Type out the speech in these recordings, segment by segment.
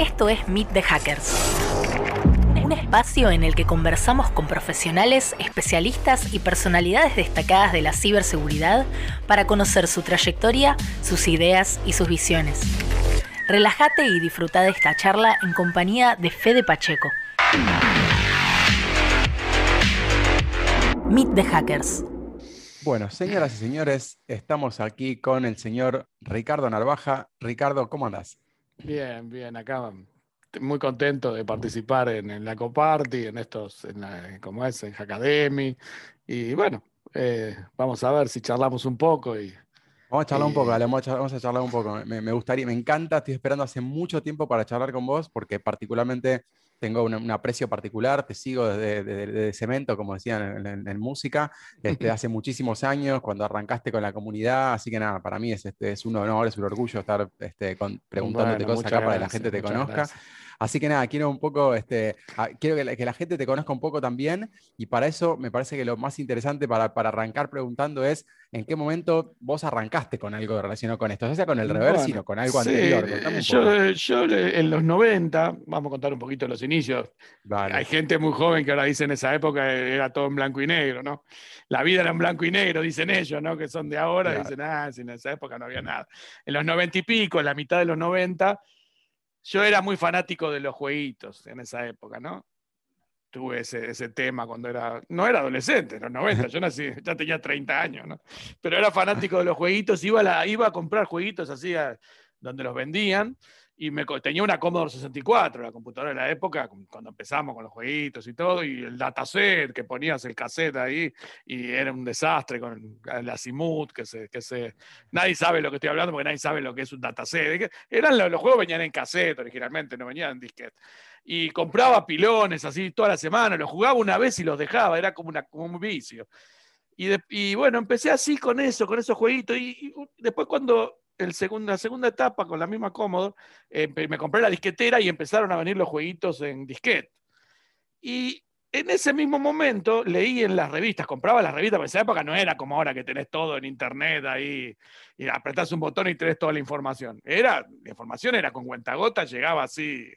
Esto es Meet the Hackers. Un espacio en el que conversamos con profesionales, especialistas y personalidades destacadas de la ciberseguridad para conocer su trayectoria, sus ideas y sus visiones. Relájate y disfruta de esta charla en compañía de Fede Pacheco. Meet the Hackers. Bueno, señoras y señores, estamos aquí con el señor Ricardo Narvaja. Ricardo, ¿cómo andás? Bien, bien, acá muy contento de participar en, la Coparty, en estos, en la, como es, en Academy. Y bueno, eh, vamos a ver si charlamos un poco y, Vamos a charlar un poco, vamos, a charlar, un poco. Me, gustaría, me encanta, estoy esperando hace mucho tiempo para charlar con vos, porque particularmente tengo un, aprecio particular, te sigo desde, Cemento, como decían en, música, desde hace muchísimos años, cuando arrancaste con la comunidad, así que nada, para mí es, este, es un honor, es un orgullo estar este, preguntándote cosas acá para que la gente te conozca. Así que nada, quiero un poco, este, quiero que la, gente te conozca un poco también y para eso me parece que lo más interesante para, arrancar preguntando es en qué momento vos arrancaste con algo relacionado con esto, ya sea con el reverse, sino con algo anterior. Yo, yo, en los 90, vamos a contar un poquito los inicios. Hay gente muy joven que ahora dice en esa época era todo en blanco y negro, ¿no? La vida era en blanco y negro, dicen ellos, ¿no? Que son de ahora, dicen, ah, en esa época no había nada. En los 90 y pico, en la mitad de los 90 yo era muy fanático de los jueguitos en esa época, ¿no? Tuve ese, tema cuando era, no era adolescente, en los 90, yo nací, ya tenía 30 años, ¿no? Pero era fanático de los jueguitos, iba a, iba a comprar jueguitos así donde los vendían y me, tenía una Commodore 64, la computadora de la época, cuando empezamos con los jueguitos y todo, y el dataset, que ponías el cassette ahí, y era un desastre con la Simut, que se, que se... Nadie sabe lo que estoy hablando porque nadie sabe lo que es un dataset. Eran, los, juegos venían en cassette originalmente, no venían en disquete. Y compraba pilones así toda la semana, los jugaba una vez y los dejaba, era como, una, como un vicio. Y, y, bueno, empecé así con eso, con esos jueguitos. y, después cuando el la segunda etapa con la misma cómodo, me compré la disquetera y empezaron a venir los jueguitos en disquete. Y en ese mismo momento leí en las revistas, compraba las revistas, pero en esa época no era como ahora que tenés todo en internet ahí y apretás un botón y tenés toda la información. Era, la información era con cuentagotas, llegaba así,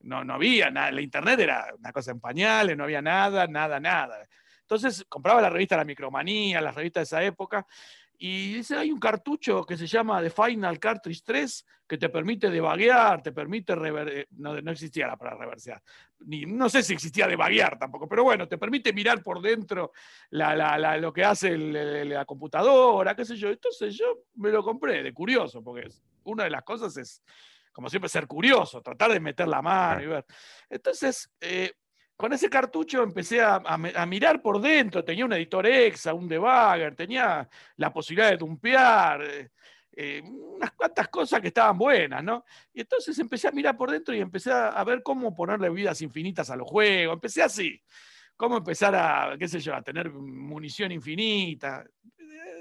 no, no había nada, la internet era una cosa en pañales, no había nada, nada, nada. Entonces compraba la revista La Micromanía, las revistas de esa época, y dice, hay un cartucho que se llama The Final Cartridge 3 que te permite debaguear, te permite rever eh, no, no, existía la para reversear, ni, no sé si existía debaguear tampoco, pero bueno, te permite mirar por dentro lo que hace la computadora, qué sé yo. Entonces yo me lo compré de curioso, porque una de las cosas es, como siempre, ser curioso, tratar de meter la mano y ver. Entonces, eh, con ese cartucho empecé a, mirar por dentro, tenía un editor EXA, un debugger, tenía la posibilidad de dumpear, eh, eh, unas cuantas cosas que estaban buenas, ¿no? Y entonces empecé a mirar por dentro y empecé a, ver cómo ponerle vidas infinitas a los juegos, empecé así, cómo empezar a, qué sé yo, a tener munición infinita,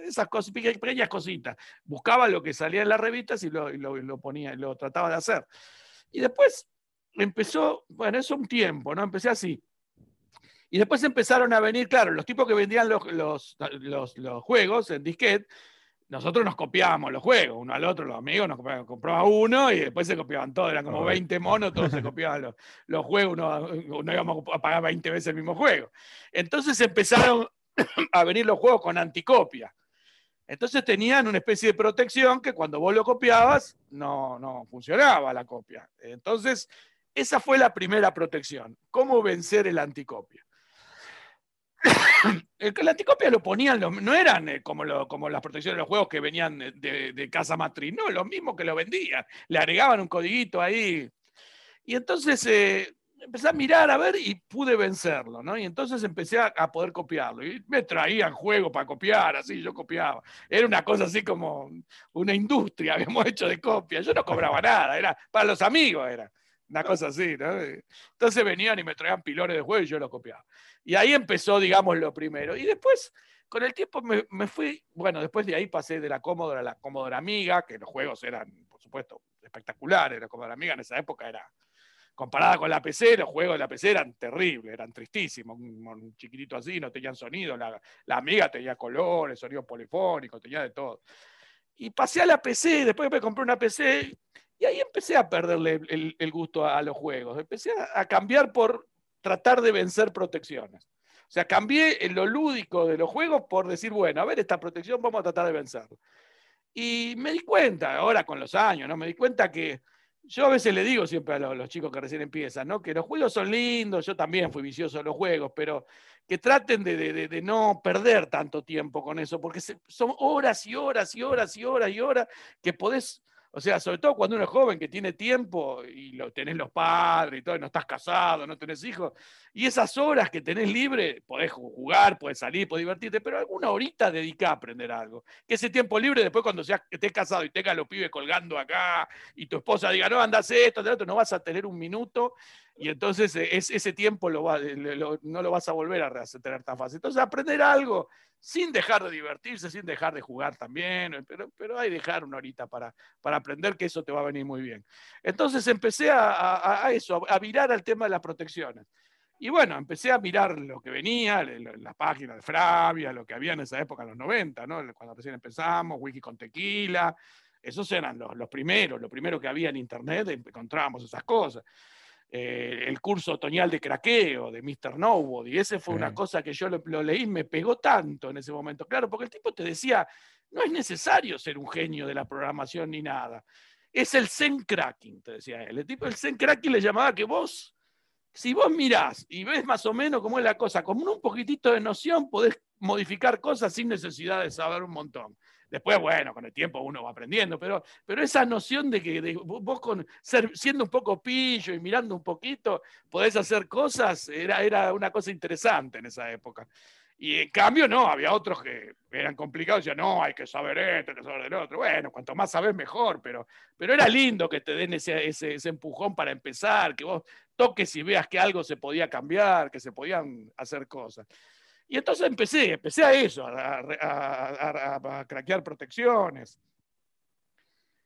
esas cosas, pequeñas cositas. Buscaba lo que salía en las revistas y lo, y lo ponía, lo trataba de hacer. Y después empezó, bueno, eso un tiempo, ¿no? Empecé así. Y después empezaron a venir, claro, los tipos que vendían los, los, los, juegos en disquete, nosotros nos copiábamos los juegos, uno al otro, los amigos nos compraban, compraba uno y después se copiaban todos, eran como 20 monos, todos se copiaban los, los juegos, uno, íbamos a pagar 20 veces el mismo juego. Entonces empezaron a venir los juegos con anticopia. Entonces tenían una especie de protección que cuando vos lo copiabas no, no funcionaba la copia. Entonces esa fue la primera protección. ¿Cómo vencer el anticopia? el, anticopia lo ponían, no eran eh, como, como, las protecciones de los juegos que venían de, casa matriz, no, lo mismo que lo vendían. Le agregaban un codiguito ahí. Y entonces eh, empecé a mirar, a ver, y pude vencerlo, ¿no? Y entonces empecé a, poder copiarlo. Y me traían juegos para copiar, así, yo copiaba. Era una cosa así como una industria, habíamos hecho de copia. Yo no cobraba nada, era para los amigos, era una cosa así, ¿no? Entonces venían y me traían pilones de juego y yo lo copiaba. Y ahí empezó, digamos, lo primero. Y después, con el tiempo, me, fui, bueno, después de ahí pasé de la Commodore a la Commodore Amiga, que los juegos eran, por supuesto, espectaculares. La Commodore Amiga en esa época era, comparada con la PC, los juegos de la PC eran terribles, eran tristísimos. Un, chiquitito así, no tenían sonido. La, la Amiga tenía colores, sonido polifónico, tenía de todo. Y pasé a la PC, después me compré una PC y ahí empecé a perderle el, gusto a, los juegos. Empecé a, cambiar por tratar de vencer protecciones. O sea, cambié en lo lúdico de los juegos por decir, bueno, a ver, esta protección vamos a tratar de vencerla. Y me di cuenta, ahora con los años, ¿no? Me di cuenta que yo a veces le digo siempre a los, chicos que recién empiezan, ¿no? Que los juegos son lindos, yo también fui vicioso de los juegos, pero que traten de, no perder tanto tiempo con eso, porque son horas y horas y horas y horas y horas que podés o sea, sobre todo cuando uno es joven que tiene tiempo y lo, tenés los padres y todo, y no estás casado, no tenés hijos, y esas horas que tenés libre, podés jugar, podés salir, podés divertirte, pero alguna horita dedica a aprender algo. Que ese tiempo libre, después cuando seas, estés casado y tengas los pibes colgando acá, y tu esposa diga, no, andás esto, otro, no vas a tener un minuto, y entonces eh, ese tiempo lo no lo vas a volver a tener tan fácil. Entonces, aprender algo sin dejar de divertirse, sin dejar de jugar también, eh, pero, pero hay dejar una horita para, para aprender que eso te va a venir muy bien. Entonces empecé a, eso, a virar al tema de las protecciones. Y bueno, empecé a mirar lo que venía, las páginas de Fravia, lo que había en esa época, en los 90, ¿no? cuando recién empezamos, Wiki con Tequila, esos eran los, los primeros, lo primero que había en Internet, encontrábamos esas cosas. Eh, el curso otoñal de craqueo de Mr. Nobody. Ese fue una cosa que yo lo, lo, leí, me pegó tanto en ese momento. Claro, porque el tipo te decía, no es necesario ser un genio de la programación ni nada. Es el zen cracking, te decía él. El tipo del zen cracking le llamaba que vos, si vos mirás y ves más o menos cómo es la cosa, con un poquitito de noción podés modificar cosas sin necesidad de saber un montón. Después, bueno, con el tiempo uno va aprendiendo, pero, pero esa noción de que vos con ser, siendo un poco pillo y mirando un poquito, podés hacer cosas, era, era una cosa interesante en esa época. Y en cambio, no, había otros que eran complicados, decían, no, hay que saber esto, hay que saber del otro. Bueno, cuanto más sabes, mejor, pero, pero era lindo que te den ese, ese, ese, empujón para empezar, que vos toques y veas que algo se podía cambiar, que se podían hacer cosas. Y entonces empecé, empecé a eso, a, craquear protecciones.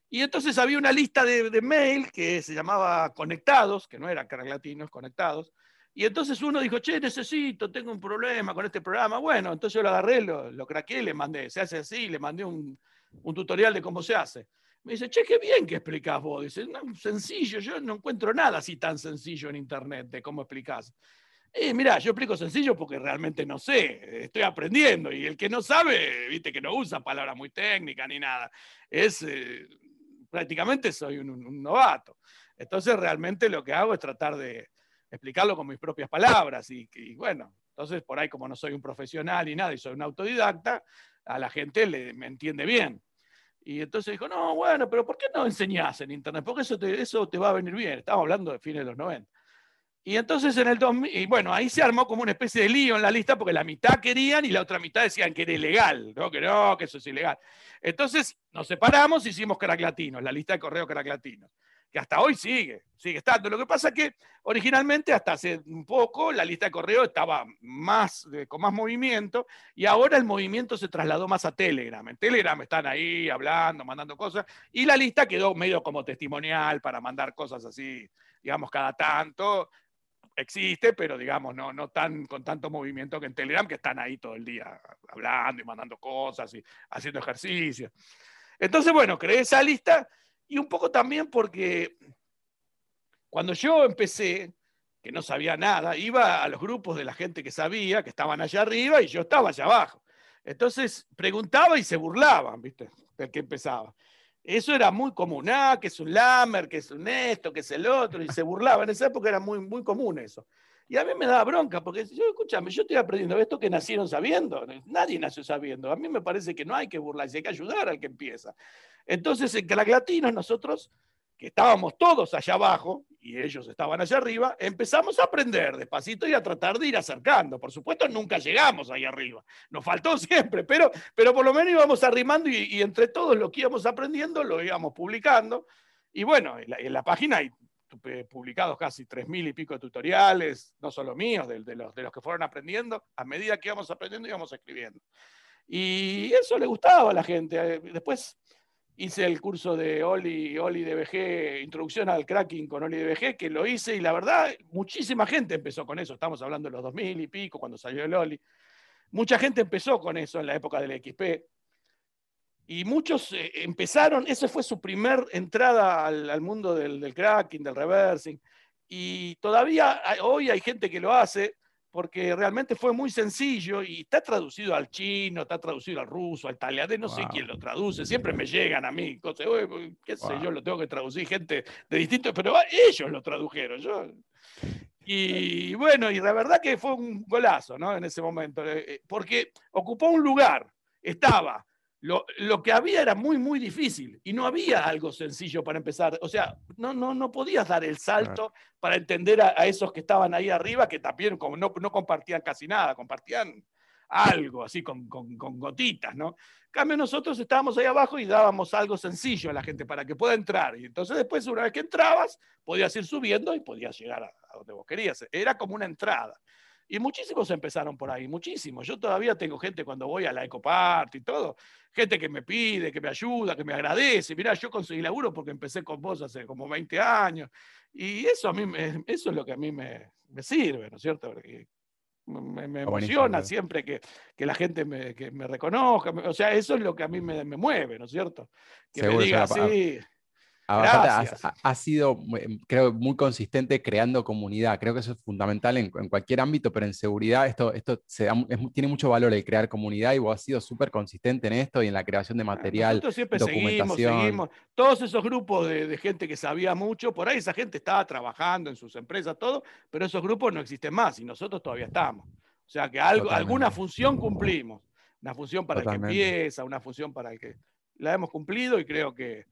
Y entonces había una lista de, mail que se llamaba Conectados, que no eran latinos, Conectados. Y entonces uno dijo, che, necesito, tengo un problema con este programa. Bueno, entonces yo lo agarré, lo, lo craqué le mandé, se hace así, le mandé un, un tutorial de cómo se hace. Me dice, che, qué bien que explicás vos. Dice, no, sencillo, yo no encuentro nada así tan sencillo en internet de cómo explicás. Eh, mira, yo explico sencillo porque realmente no sé, estoy aprendiendo y el que no sabe, viste que no usa palabras muy técnicas ni nada, es eh, prácticamente soy un, novato. Entonces realmente lo que hago es tratar de explicarlo con mis propias palabras y, bueno, entonces por ahí como no soy un profesional y nada y soy un autodidacta, a la gente le, me entiende bien. Y entonces dijo, no, bueno, pero ¿por qué no enseñás en Internet? Porque eso eso te va a venir bien. Estamos hablando de fines de los 90. Y entonces en el 2000, y bueno, ahí se armó como una especie de lío en la lista porque la mitad querían y la otra mitad decían que era ilegal, que no, que eso es ilegal. Entonces nos separamos y hicimos Crack Latinos, la lista de correo Crack Latinos, que hasta hoy sigue, sigue estando. Lo que pasa es que originalmente hasta hace un poco la lista de correo estaba más, con más movimiento y ahora el movimiento se trasladó más a Telegram. En Telegram están ahí hablando, mandando cosas y la lista quedó medio como testimonial para mandar cosas así digamos, cada tanto, existe, pero digamos, no, no tan, con tanto movimiento que en Telegram, que están ahí todo el día hablando y mandando cosas y haciendo ejercicio. Entonces, bueno, creé esa lista y un poco también porque cuando yo empecé, que no sabía nada, iba a los grupos de la gente que sabía, que estaban allá arriba y yo estaba allá abajo. Entonces preguntaba y se burlaban, ¿viste? Del que empezaba. Eso era muy común, ah, que es un Lammer, que es un esto, que es el otro, y se burlaba. En esa época era muy, muy común eso. Y a mí me daba bronca, porque yo, escúchame, yo estoy aprendiendo esto que nacieron sabiendo. Nadie nació sabiendo. A mí me parece que no hay que burlarse, hay que ayudar al que empieza. Entonces, en Crack Latinos, nosotros estábamos todos allá abajo y ellos estaban allá arriba, empezamos a aprender despacito y a tratar de ir acercando. Por supuesto, nunca llegamos ahí arriba, nos faltó siempre, pero, pero por lo menos íbamos arrimando y, entre todos lo que íbamos aprendiendo lo íbamos publicando. Y bueno, en la, página hay publicados casi tres mil y pico de tutoriales, no solo míos, de, los, de los que fueron aprendiendo, a medida que íbamos aprendiendo íbamos escribiendo. Y eso le gustaba a la gente. Después hice el curso de Oli, Oli DBG, Introducción al Cracking con Oli DBG, que lo hice y la verdad, muchísima gente empezó con eso. Estamos hablando de los 2000 y pico, cuando salió el Oli. Mucha gente empezó con eso en la época del XP. Y muchos eh, empezaron, esa fue su primer entrada al, mundo del, cracking, del reversing. Y todavía hoy hay gente que lo hace porque realmente fue muy sencillo y está traducido al chino, está traducido al ruso, al italiano, no sé quién lo traduce, siempre me llegan a mí cosas, qué sé yo, lo tengo que traducir, gente de distintos, pero ellos lo tradujeron. Yo, y bueno, y la verdad que fue un golazo, ¿no? En ese momento, eh, eh, porque ocupó un lugar, estaba lo, que había era muy, muy difícil y no había algo sencillo para empezar. O sea, no, no, no podías dar el salto para entender a, esos que estaban ahí arriba, que también como no, no compartían casi nada, compartían algo así con, con, con, gotitas, ¿no? En cambio, nosotros estábamos ahí abajo y dábamos algo sencillo a la gente para que pueda entrar. Y entonces después, una vez que entrabas, podías ir subiendo y podías llegar a donde vos querías. Era como una entrada. Y muchísimos empezaron por ahí, muchísimos. Yo todavía tengo gente cuando voy a la Ecopart y todo, gente que me pide, que me ayuda, que me agradece. Mira, yo conseguí laburo porque empecé con vos hace como 20 años. Y eso, a mí eso es lo que a mí me, sirve, ¿no es cierto? Porque me, emociona siempre que, la gente me, que me reconozca. O sea, eso es lo que a mí me, mueve, ¿no es cierto? Que me diga, sí, ha, sido, em, creo, muy consistente creando comunidad. Creo que eso es fundamental en, cualquier ámbito, pero en seguridad esto, esto tiene mucho valor el crear comunidad y vos has sido súper consistente en esto y en la creación de material. Nosotros siempre seguimos, seguimos. Todos esos grupos de, gente que sabía mucho, por ahí esa gente estaba trabajando en sus empresas, todo, pero esos grupos no existen más y nosotros todavía estamos. O sea que algo, alguna función cumplimos. Una función para el que empieza, una función para el que la hemos cumplido y creo que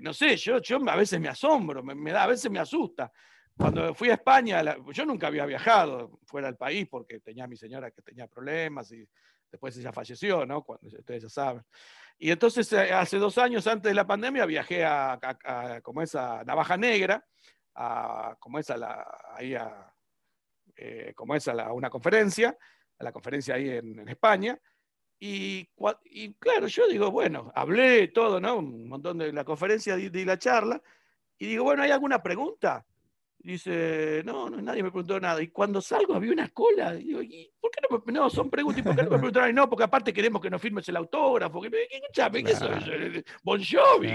no sé, yo, yo a veces me asombro, me, da, a veces me asusta. Cuando fui a España, yo nunca había viajado fuera del país porque tenía a mi señora que tenía problemas y después ella falleció, ¿no? Cuando ustedes ya saben. Y entonces eh, hace dos años antes de la pandemia viajé a, como esa Navaja Negra, a, como esa la, ahí a, eh, como esa la, una conferencia, a la conferencia ahí en España, y, claro, yo digo, bueno, hablé todo, ¿no? Un montón de la conferencia, di la charla, y digo, bueno, ¿hay alguna pregunta? Dice, no, no, nadie me preguntó nada. Y cuando salgo había una cola. digo, ¿y por qué no me No, son preguntas. ¿Y por qué no me preguntaron? No, porque aparte queremos que nos firmes el autógrafo. ¿Qué, escuchame, ¿qué soy? Bon Jovi.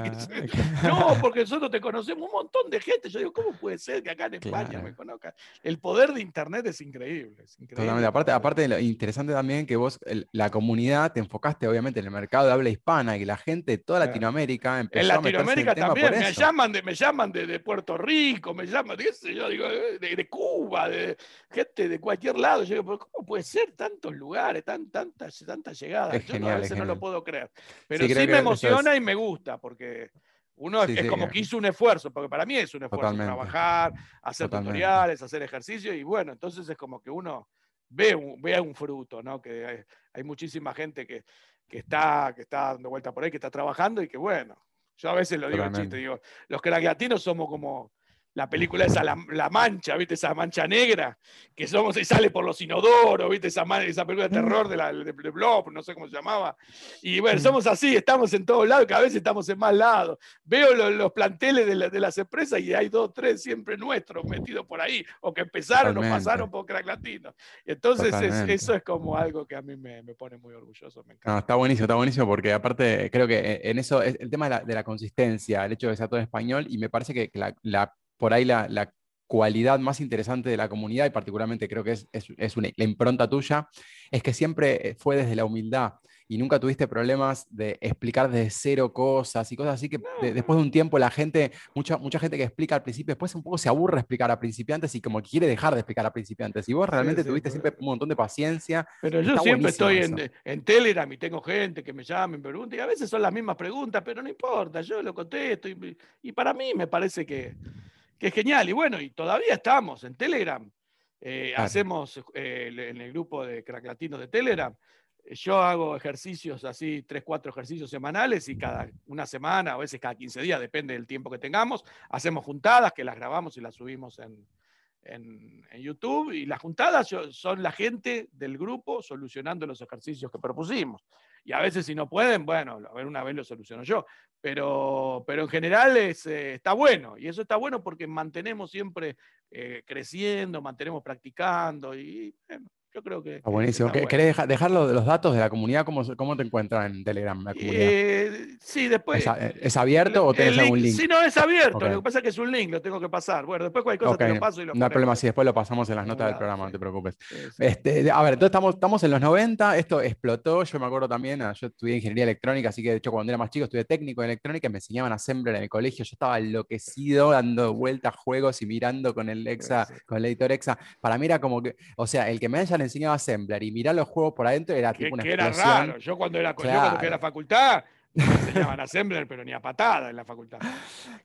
No, porque nosotros te conocemos un montón de gente. Yo digo, ¿cómo puede ser que acá en España me conozcan? El poder de Internet es increíble. Es increíble. Aparte, aparte lo interesante también que vos, la comunidad, te enfocaste obviamente en el mercado de habla hispana y que la gente de toda Latinoamérica empezó En Latinoamérica también. Me llaman, de, me llaman de, de Puerto Rico, me llaman de yo digo, eh, de, Cuba, de gente de cualquier lado. Yo digo, ¿cómo puede ser tantos lugares, tan, tantas, tantas llegadas? yo a veces no lo puedo creer. Pero sí, me emociona y me gusta, porque uno es, como que hizo un esfuerzo, porque para mí es un esfuerzo trabajar, hacer tutoriales, hacer ejercicio, y bueno, entonces es como que uno ve un, ve un fruto, ¿no? Que hay, muchísima gente que, que, está, que está dando vuelta por ahí, que está trabajando y que bueno. Yo a veces lo digo en chiste, digo, los que latinos somos como la película esa, la, Mancha, ¿viste? Esa mancha negra, que somos y sale por los inodoros, ¿viste? Esa, esa película de terror de, la, de, Blob, no sé cómo se llamaba. Y bueno, somos así, estamos en todos lados, cada vez estamos en más lados. Veo los planteles de, las empresas y hay dos, tres siempre nuestros metidos por ahí, o que empezaron o pasaron por crack latino. Entonces, eso es como algo que a mí me, pone muy orgulloso. Me encanta. está buenísimo, está buenísimo, porque aparte creo que en eso es el tema de la, consistencia, el hecho de que sea todo en español, y me parece que la por ahí la, cualidad más interesante de la comunidad, y particularmente creo que es, es, la impronta tuya, es que siempre fue desde la humildad y nunca tuviste problemas de explicar desde cero cosas y cosas así que después de un tiempo la gente, mucha, mucha gente que explica al principio, después un poco se aburre explicar a principiantes y como quiere dejar de explicar a principiantes. Y vos realmente tuviste siempre un montón de paciencia. Pero yo siempre estoy en, en, Telegram y tengo gente que me llama, me pregunta, y a veces son las mismas preguntas, pero no importa, yo lo contesto. y para mí me parece que que es genial. Y bueno, y todavía estamos en Telegram. Eh, hacemos eh, en el grupo de crack latinos de Telegram. Yo hago ejercicios así, tres, cuatro ejercicios semanales y cada una semana, a veces cada 15 días, depende del tiempo que tengamos, hacemos juntadas que las grabamos y las subimos en, en, YouTube y las juntadas son la gente del grupo solucionando los ejercicios que propusimos. Y a veces si no pueden, bueno, a ver, una vez lo soluciono yo. Pero, pero en general es, eh, está bueno. Y eso está bueno porque mantenemos siempre eh, creciendo, mantenemos practicando. Y Yo creo que. buenísimo. ¿Querés dejar, los datos de la comunidad? ¿Cómo, cómo te encuentran en Telegram, la comunidad? Eh, sí, después. ¿Es, abierto o tenés algún link? Sí, no, es abierto. Lo que pasa es que es un link, lo tengo que pasar. Bueno, después cualquier cosa te lo paso y lo No hay problema, si después lo pasamos en las notas del programa, no te preocupes. Este, a ver, entonces estamos, estamos en los 90, esto explotó. Yo me acuerdo también, ah, yo estudié ingeniería electrónica, así que de hecho cuando era más chico estudié técnico en electrónica, me enseñaban Assembler en el colegio. Yo estaba enloquecido dando vueltas juegos y mirando con el Exa, con el editor Exa. Para mí era como que, o sea, el que me hayan enseñado Assembler y mirar los juegos por adentro era tipo una que era raro. Yo cuando era, claro. yo cuando fui a la facultad me enseñaban Assembler, pero ni a patada en la facultad.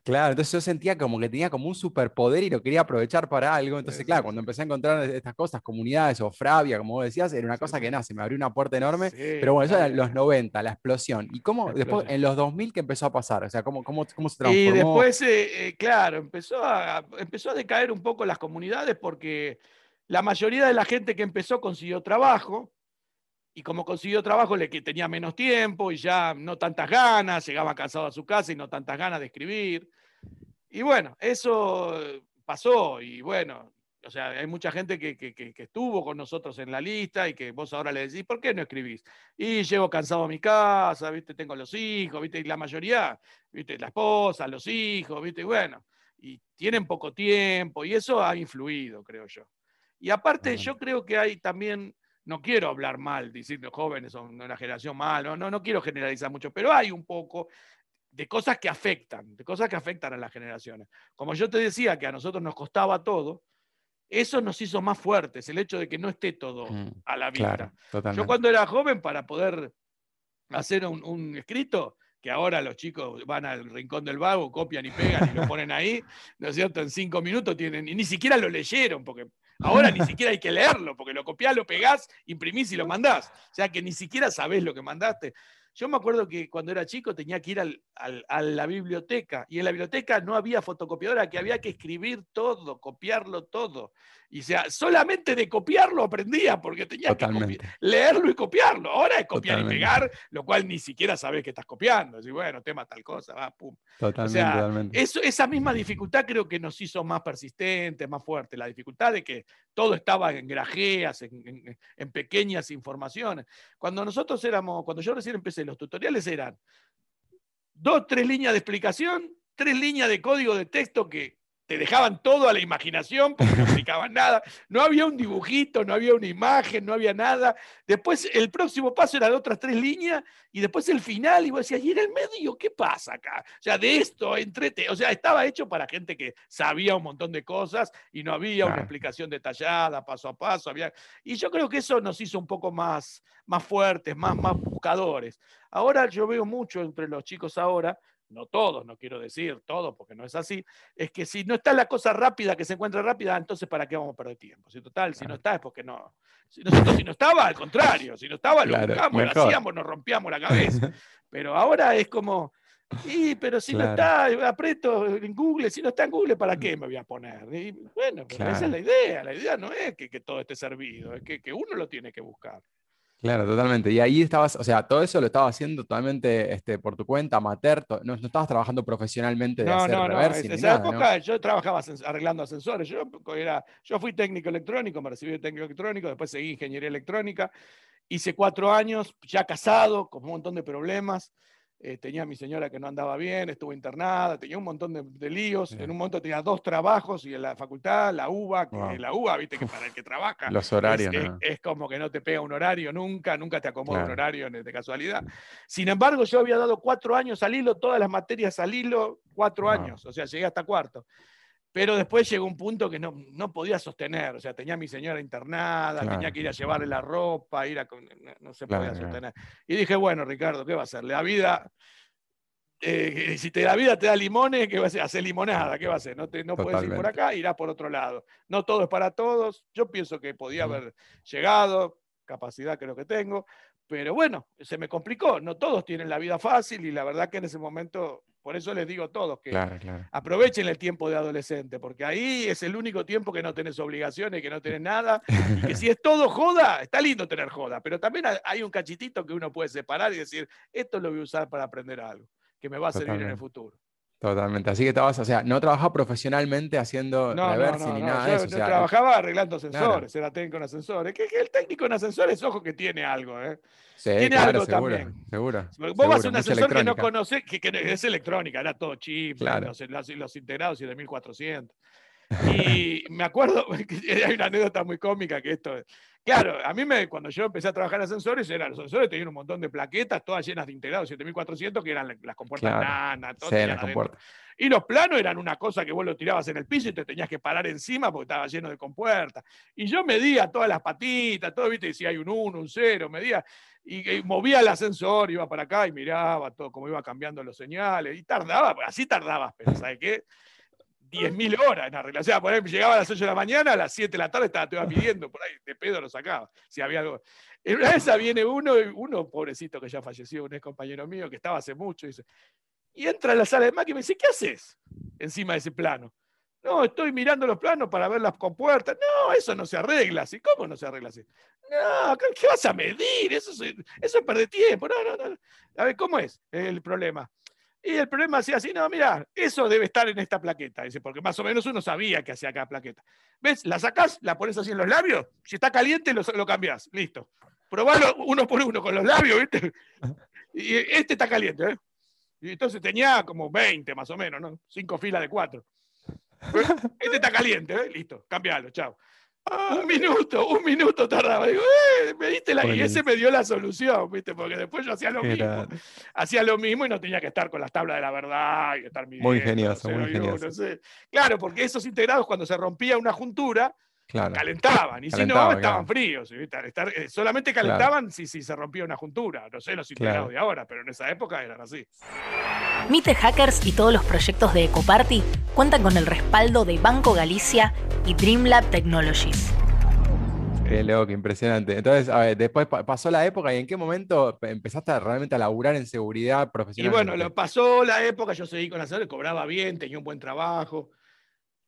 Claro, entonces yo sentía como que tenía como un superpoder y lo quería aprovechar para algo. Entonces, claro, cuando empecé a encontrar estas cosas, comunidades o Fravia, como vos decías, era una cosa que nace, me abrió una puerta enorme. pero bueno, eso era los 90, la explosión. ¿Y cómo después, en los 2000, qué empezó a pasar? O sea, ¿cómo, cómo, cómo se transformó? Y después, eh, eh, claro, empezó a, empezó a decaer un poco las comunidades porque la mayoría de la gente que empezó consiguió trabajo y como consiguió trabajo le que tenía menos tiempo y ya no tantas ganas, llegaba cansado a su casa y no tantas ganas de escribir. Y bueno, eso pasó y bueno, o sea, hay mucha gente que, que, estuvo con nosotros en la lista y que vos ahora le decís, ¿por qué no escribís? Y llego cansado a mi casa, ¿viste? Tengo los hijos, ¿viste? Y la mayoría, ¿viste? La esposa, los hijos, ¿viste? Y bueno, y tienen poco tiempo y eso ha influido, creo yo. Y aparte, yo creo que hay también no quiero hablar mal, decir los jóvenes son una generación mal, no, no, quiero generalizar mucho, pero hay un poco de cosas que afectan, de cosas que afectan a las generaciones. Como yo te decía que a nosotros nos costaba todo, eso nos hizo más fuertes, el hecho de que no esté todo mm, a la vista. yo cuando era joven, para poder hacer un, escrito, que ahora los chicos van al rincón del vago, copian y pegan y lo ponen ahí, ¿no es cierto? En cinco minutos tienen, y ni siquiera lo leyeron, porque Ahora ni siquiera hay que leerlo, porque lo copiás, lo pegás, imprimís y lo mandás. O sea que ni siquiera sabés lo que mandaste. Yo me acuerdo que cuando era chico tenía que ir a la biblioteca y en la biblioteca no había fotocopiadora, que había que escribir todo, copiarlo todo. Y o sea, solamente de copiarlo aprendía porque tenía que leerlo y copiarlo. Ahora es copiar y pegar, lo cual ni siquiera sabes que estás copiando. Y bueno, tema tal cosa, va, pum. Totalmente, Eso, esa misma dificultad creo que nos hizo más persistentes, más fuertes. La dificultad de que todo estaba en grajeas, en, en pequeñas informaciones. Cuando nosotros éramos, cuando yo recién empecé, los tutoriales eran dos, tres líneas de explicación, tres líneas de código de texto que te dejaban todo a la imaginación porque no explicaban nada. No había un dibujito, no había una imagen, no había nada. Después el próximo paso era de otras tres líneas y después el final y vos decías, ¿y en el medio qué pasa acá? O sea, de esto, entrete, o sea, estaba hecho para gente que sabía un montón de cosas y no había una explicación detallada, paso a paso. Había... Y yo creo que eso nos hizo un poco más, más fuertes, más, más buscadores. Ahora yo veo mucho entre los chicos ahora no todos, no quiero decir todos porque no es así, es que si no está la cosa rápida, que se encuentra rápida, entonces ¿para qué vamos a perder tiempo? Si total, si no está es porque no. Si nosotros si no estaba, al contrario, si no estaba, lo buscamos, lo hacíamos, nos rompíamos la cabeza. Pero ahora es como, y, pero si no está, aprieto en Google, si no está en Google, ¿para qué me voy a poner? Y bueno, esa es la idea. La idea no es que, que todo esté servido, es que, que, uno lo tiene que buscar. Claro, totalmente. Y ahí estabas, o sea, todo eso lo estabas haciendo totalmente este, por tu cuenta, amateur, no, no estabas trabajando profesionalmente de no, hacer no, no. En esa época yo trabajaba arreglando ascensores. Yo, era, yo fui técnico electrónico, me recibí de técnico electrónico, después seguí ingeniería electrónica. Hice cuatro años, ya casado, con un montón de problemas. Eh, tenía a mi señora que no andaba bien, estuvo internada, tenía un montón de, líos. En un momento tenía dos trabajos y en la facultad, la UBA, que la UBA, viste que para el que trabaja. Los horarios. Es, como que no te pega un horario nunca, nunca te acomoda un horario de casualidad. Sin embargo, yo había dado cuatro años al hilo, todas las materias al hilo, cuatro años, o sea, llegué hasta cuarto. Pero después llegó un punto que no, no podía sostener, o sea, tenía a mi señora internada, tenía que ir a llevarle la ropa, ir a, no, se podía sostener. Y dije, bueno, Ricardo, ¿qué va a hacer? La vida, eh, si te, la vida te da limones, ¿qué va a hacer? Hacer limonada, ¿qué va a hacer? No, te, no puedes ir por acá, irás por otro lado. No todo es para todos, yo pienso que podía haber llegado, capacidad creo que tengo, pero bueno, se me complicó, no todos tienen la vida fácil y la verdad que en ese momento por eso les digo a todos que aprovechen el tiempo de adolescente, porque ahí es el único tiempo que no tenés obligaciones, que no tenés nada, y que si es todo joda, está lindo tener joda, pero también hay un cachitito que uno puede separar y decir, esto lo voy a usar para aprender algo, que me va a servir en el futuro. Totalmente. Así que estabas, o sea, no trabajaba profesionalmente haciendo no, reverse ni nada de eso. Yo, trabajaba arreglando ascensores, era técnico en ascensores. Que, el técnico en ascensores, ojo que tiene algo, ¿eh? Sí, tiene algo seguro, también. Seguro. Vos vas a un ascensor que no conoces, que, es electrónica, era todo chip, los, los, los integrados 7400. Y me acuerdo, hay una anécdota muy cómica que esto, claro, a mí me, cuando yo empecé a trabajar en ascensores, eran, los ascensores tenían un montón de plaquetas, todas llenas de integrados 7400, que eran las compuertas nana, Y los planos eran una cosa que vos lo tirabas en el piso y te tenías que parar encima porque estaba lleno de compuertas. Y yo medía todas las patitas, todo, viste, decía hay un 1, un 0, medía, y, movía el ascensor, iba para acá y miraba todo cómo iba cambiando los señales, y tardaba, así tardabas, pero ¿sabes qué? 10.000 horas en arreglar. O sea, por ejemplo, llegaba a las 8 de la mañana, a las 7 de la tarde estaba, te iba pidiendo, por ahí, de pedo lo sacaba, si había algo. En una vez viene uno, uno pobrecito que ya falleció, un ex compañero mío que estaba hace mucho, y, dice, y entra a la sala de máquina y me dice, ¿qué haces encima de ese plano? No, estoy mirando los planos para ver las compuertas. No, eso no se arregla así. ¿Cómo no se arregla así? No, ¿qué vas a medir? Eso, eso es perder tiempo. No, no, no. A ver, ¿cómo es el problema? Y el problema hacía así, no, mira, eso debe estar en esta plaqueta, dice, porque más o menos uno sabía que hacía cada plaqueta. ¿Ves? La sacás, la pones así en los labios, si está caliente lo, lo cambiás, listo. Probalo uno por uno con los labios, ¿viste? Y este está caliente, ¿eh? Y entonces tenía como 20 más o menos, ¿no? Cinco filas de cuatro. Este está caliente, ¿eh? Listo, cambialo, chao un minuto, un minuto tardaba. Digo, eh, me diste la... Y ese me dio la solución, ¿viste? Porque después yo hacía lo mismo. Hacía lo mismo y no tenía que estar con las tablas de la verdad y estar Muy ingenioso, muy ingenioso. Claro, porque esos integrados cuando se rompía una juntura, calentaban. Y si no, estaban fríos. Eh, solamente calentaban si, si, se rompía una juntura. No sé los integrados de ahora, pero en esa época eran así. Mite Hackers y todos los proyectos de Ecoparty cuentan con el respaldo de Banco Galicia y Dreamlab Technologies. Qué loco, impresionante. Entonces, a ver, después pasó la época y en qué momento empezaste realmente a laburar en seguridad profesional. Y bueno, lo pasó la época, yo seguí con la salud, cobraba bien, tenía un buen trabajo.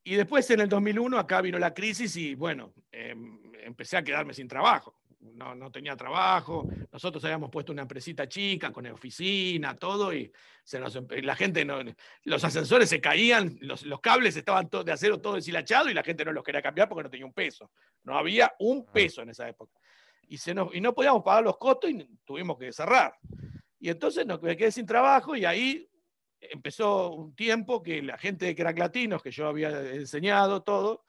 Y después en el 2001 acá vino la crisis y bueno, em, empecé a quedarme sin trabajo no, no, tenía trabajo, nosotros habíamos puesto una empresita chica con oficina, todo, y se nos, la gente, no, los ascensores se caían, los, los cables estaban de acero todo deshilachado y la gente no los quería cambiar porque no tenía un peso. No había un peso en esa época. Y, se nos, y no podíamos pagar los costos y tuvimos que cerrar. Y entonces nos, me quedé sin trabajo y ahí empezó un tiempo que la gente de Crack Latinos, que yo había enseñado todo,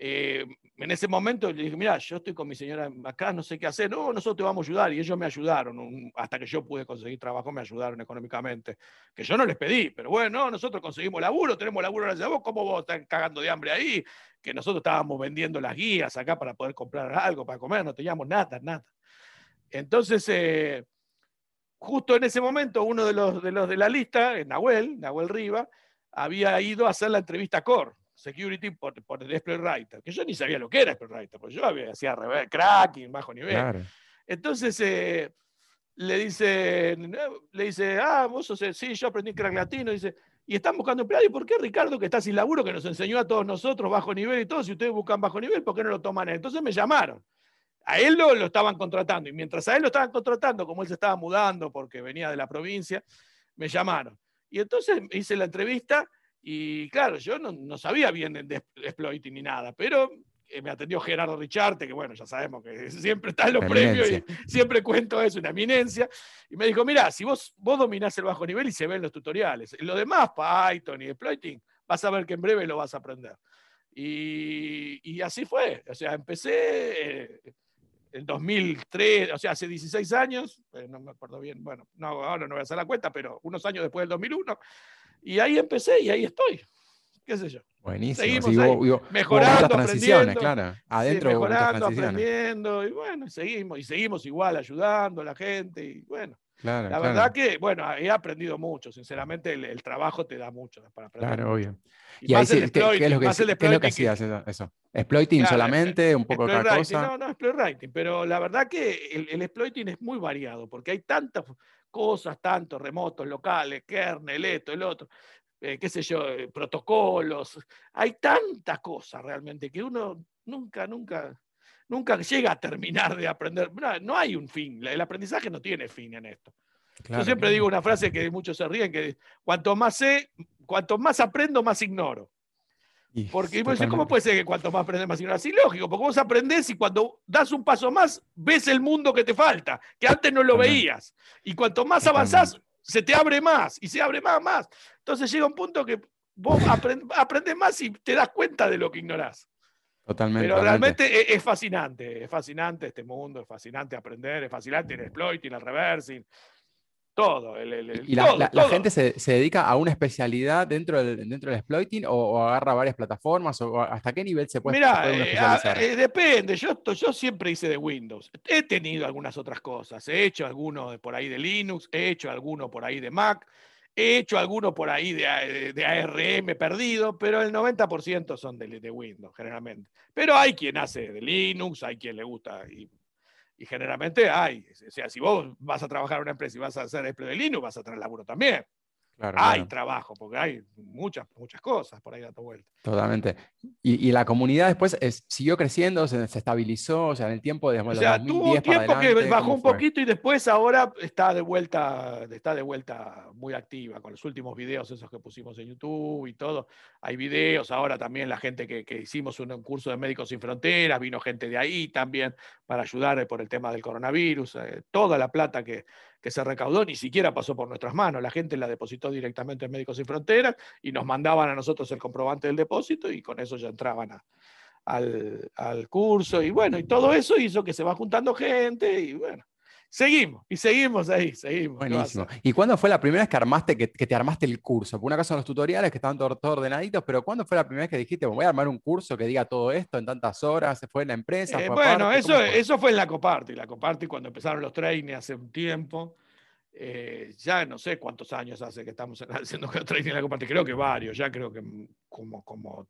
eh, en ese momento le dije, mira, yo estoy con mi señora acá, no sé qué hacer, no, nosotros te vamos a ayudar. Y ellos me ayudaron, hasta que yo pude conseguir trabajo, me ayudaron económicamente. Que yo no les pedí, pero bueno, nosotros conseguimos laburo, tenemos laburo gracias a vos, ¿cómo vos estás cagando de hambre ahí? Que nosotros estábamos vendiendo las guías acá para poder comprar algo, para comer, no teníamos nada, nada. Entonces, eh, justo en ese momento, uno de los, de los de la lista, Nahuel, Nahuel Riva, había ido a hacer la entrevista a Core security por, por el exploit writer, que yo ni sabía lo que era exploit writer, porque yo había, hacía cracking, bajo nivel. Entonces eh, le dice, le dice, ah, vos sos, sí, yo aprendí crack latino, dice, y están buscando empleado, ¿y por qué Ricardo, que está sin laburo, que nos enseñó a todos nosotros bajo nivel y todo, si ustedes buscan bajo nivel, ¿por qué no lo toman? Entonces me llamaron. A él lo, lo estaban contratando, y mientras a él lo estaban contratando, como él se estaba mudando porque venía de la provincia, me llamaron. Y entonces hice la entrevista y claro, yo no, sabía bien de exploiting ni nada, pero eh, me atendió Gerardo Richarte, que bueno, ya sabemos que siempre está en los premios y siempre cuento eso, una eminencia. Y me dijo, mira, si vos, vos dominás el bajo nivel y se ven los tutoriales, lo demás, Python y exploiting, vas a ver que en breve lo vas a aprender. Y, así fue. O sea, empecé eh, en 2003, o sea, hace 16 años, eh, no me acuerdo bien, bueno, no, ahora no voy a hacer la cuenta, pero unos años después del 2001, y ahí empecé y ahí estoy. ¿Qué sé yo? Buenísimo. Seguimos mejorando, las transiciones, claro. Adentro mejorando, aprendiendo, y bueno, seguimos, y seguimos igual ayudando a la gente, y bueno. la verdad que, bueno, he aprendido mucho, sinceramente el, trabajo te da mucho para aprender. Claro, obvio. Y, ahí sí, ¿qué, es lo que, ¿qué es lo que hacías eso? ¿Exploiting solamente? ¿Un poco otra cosa? No, no, exploiting, pero la verdad que el, el exploiting es muy variado, porque hay tantas cosas, tanto remotos, locales, kernel, esto, el otro, eh, qué sé yo, eh, protocolos. Hay tantas cosas realmente que uno nunca, nunca, nunca llega a terminar de aprender. No, hay un fin, el aprendizaje no tiene fin en esto. Yo siempre digo una frase que muchos se ríen, que cuanto más sé, cuanto más aprendo, más ignoro. Porque ¿cómo puede ser que cuanto más aprendes, más ignoras? Sí, lógico, porque vos aprendés y cuando das un paso más, ves el mundo que te falta, que antes no lo veías. Y cuanto más avanzás, se te abre más y se abre más, más. Entonces llega un punto que vos aprendes más y te das cuenta de lo que ignorás. Totalmente. Pero realmente es, fascinante, es fascinante este mundo, es fascinante aprender, es fascinante el exploiting, el reversing, todo. ¿Y la, gente se, dedica a una especialidad dentro del, dentro del exploiting o, agarra varias plataformas? o ¿Hasta qué nivel se puede, Mira, eh, eh, depende. Yo, yo siempre hice de Windows. He tenido algunas otras cosas. He hecho alguno por ahí de Linux, he hecho alguno por ahí de Mac. He hecho algunos por ahí de, de, ARM perdido, pero el 90% son de, de, Windows, generalmente. Pero hay quien hace de Linux, hay quien le gusta, y, y, generalmente hay. O sea, si vos vas a trabajar en una empresa y vas a hacer el de Linux, vas a tener laburo también hay trabajo, porque hay muchas, muchas cosas por ahí dando vuelta. Totalmente. Y, la comunidad después siguió creciendo, se, estabilizó, o sea, en el tiempo de O sea, tuvo un tiempo que bajó un poquito y después ahora está de vuelta, está de vuelta muy activa con los últimos videos esos que pusimos en YouTube y todo. Hay videos, ahora también la gente que, hicimos un, curso de Médicos Sin Fronteras, vino gente de ahí también para ayudar por el tema del coronavirus, eh, toda la plata que, que se recaudó ni siquiera pasó por nuestras manos. La gente la depositó directamente en Médicos Sin Fronteras y nos mandaban a nosotros el comprobante del depósito y con eso ya entraban al, al curso. Y bueno, y todo eso hizo que se va juntando gente y bueno, seguimos, y seguimos ahí, seguimos. Buenísimo. ¿Y cuándo fue la primera vez que armaste, que, te armaste el curso? Por una cosa son los tutoriales que estaban todos, ordenaditos, pero ¿cuándo fue la primera vez que dijiste, voy a armar un curso que diga todo esto en tantas horas? ¿Se fue en la empresa? Eh, bueno, eso, fue? eso fue en la Coparty. La Coparty cuando empezaron los trainings hace un tiempo. Eh, ya no sé cuántos años hace que estamos haciendo training en la Coparty, creo que varios, ya creo que como... como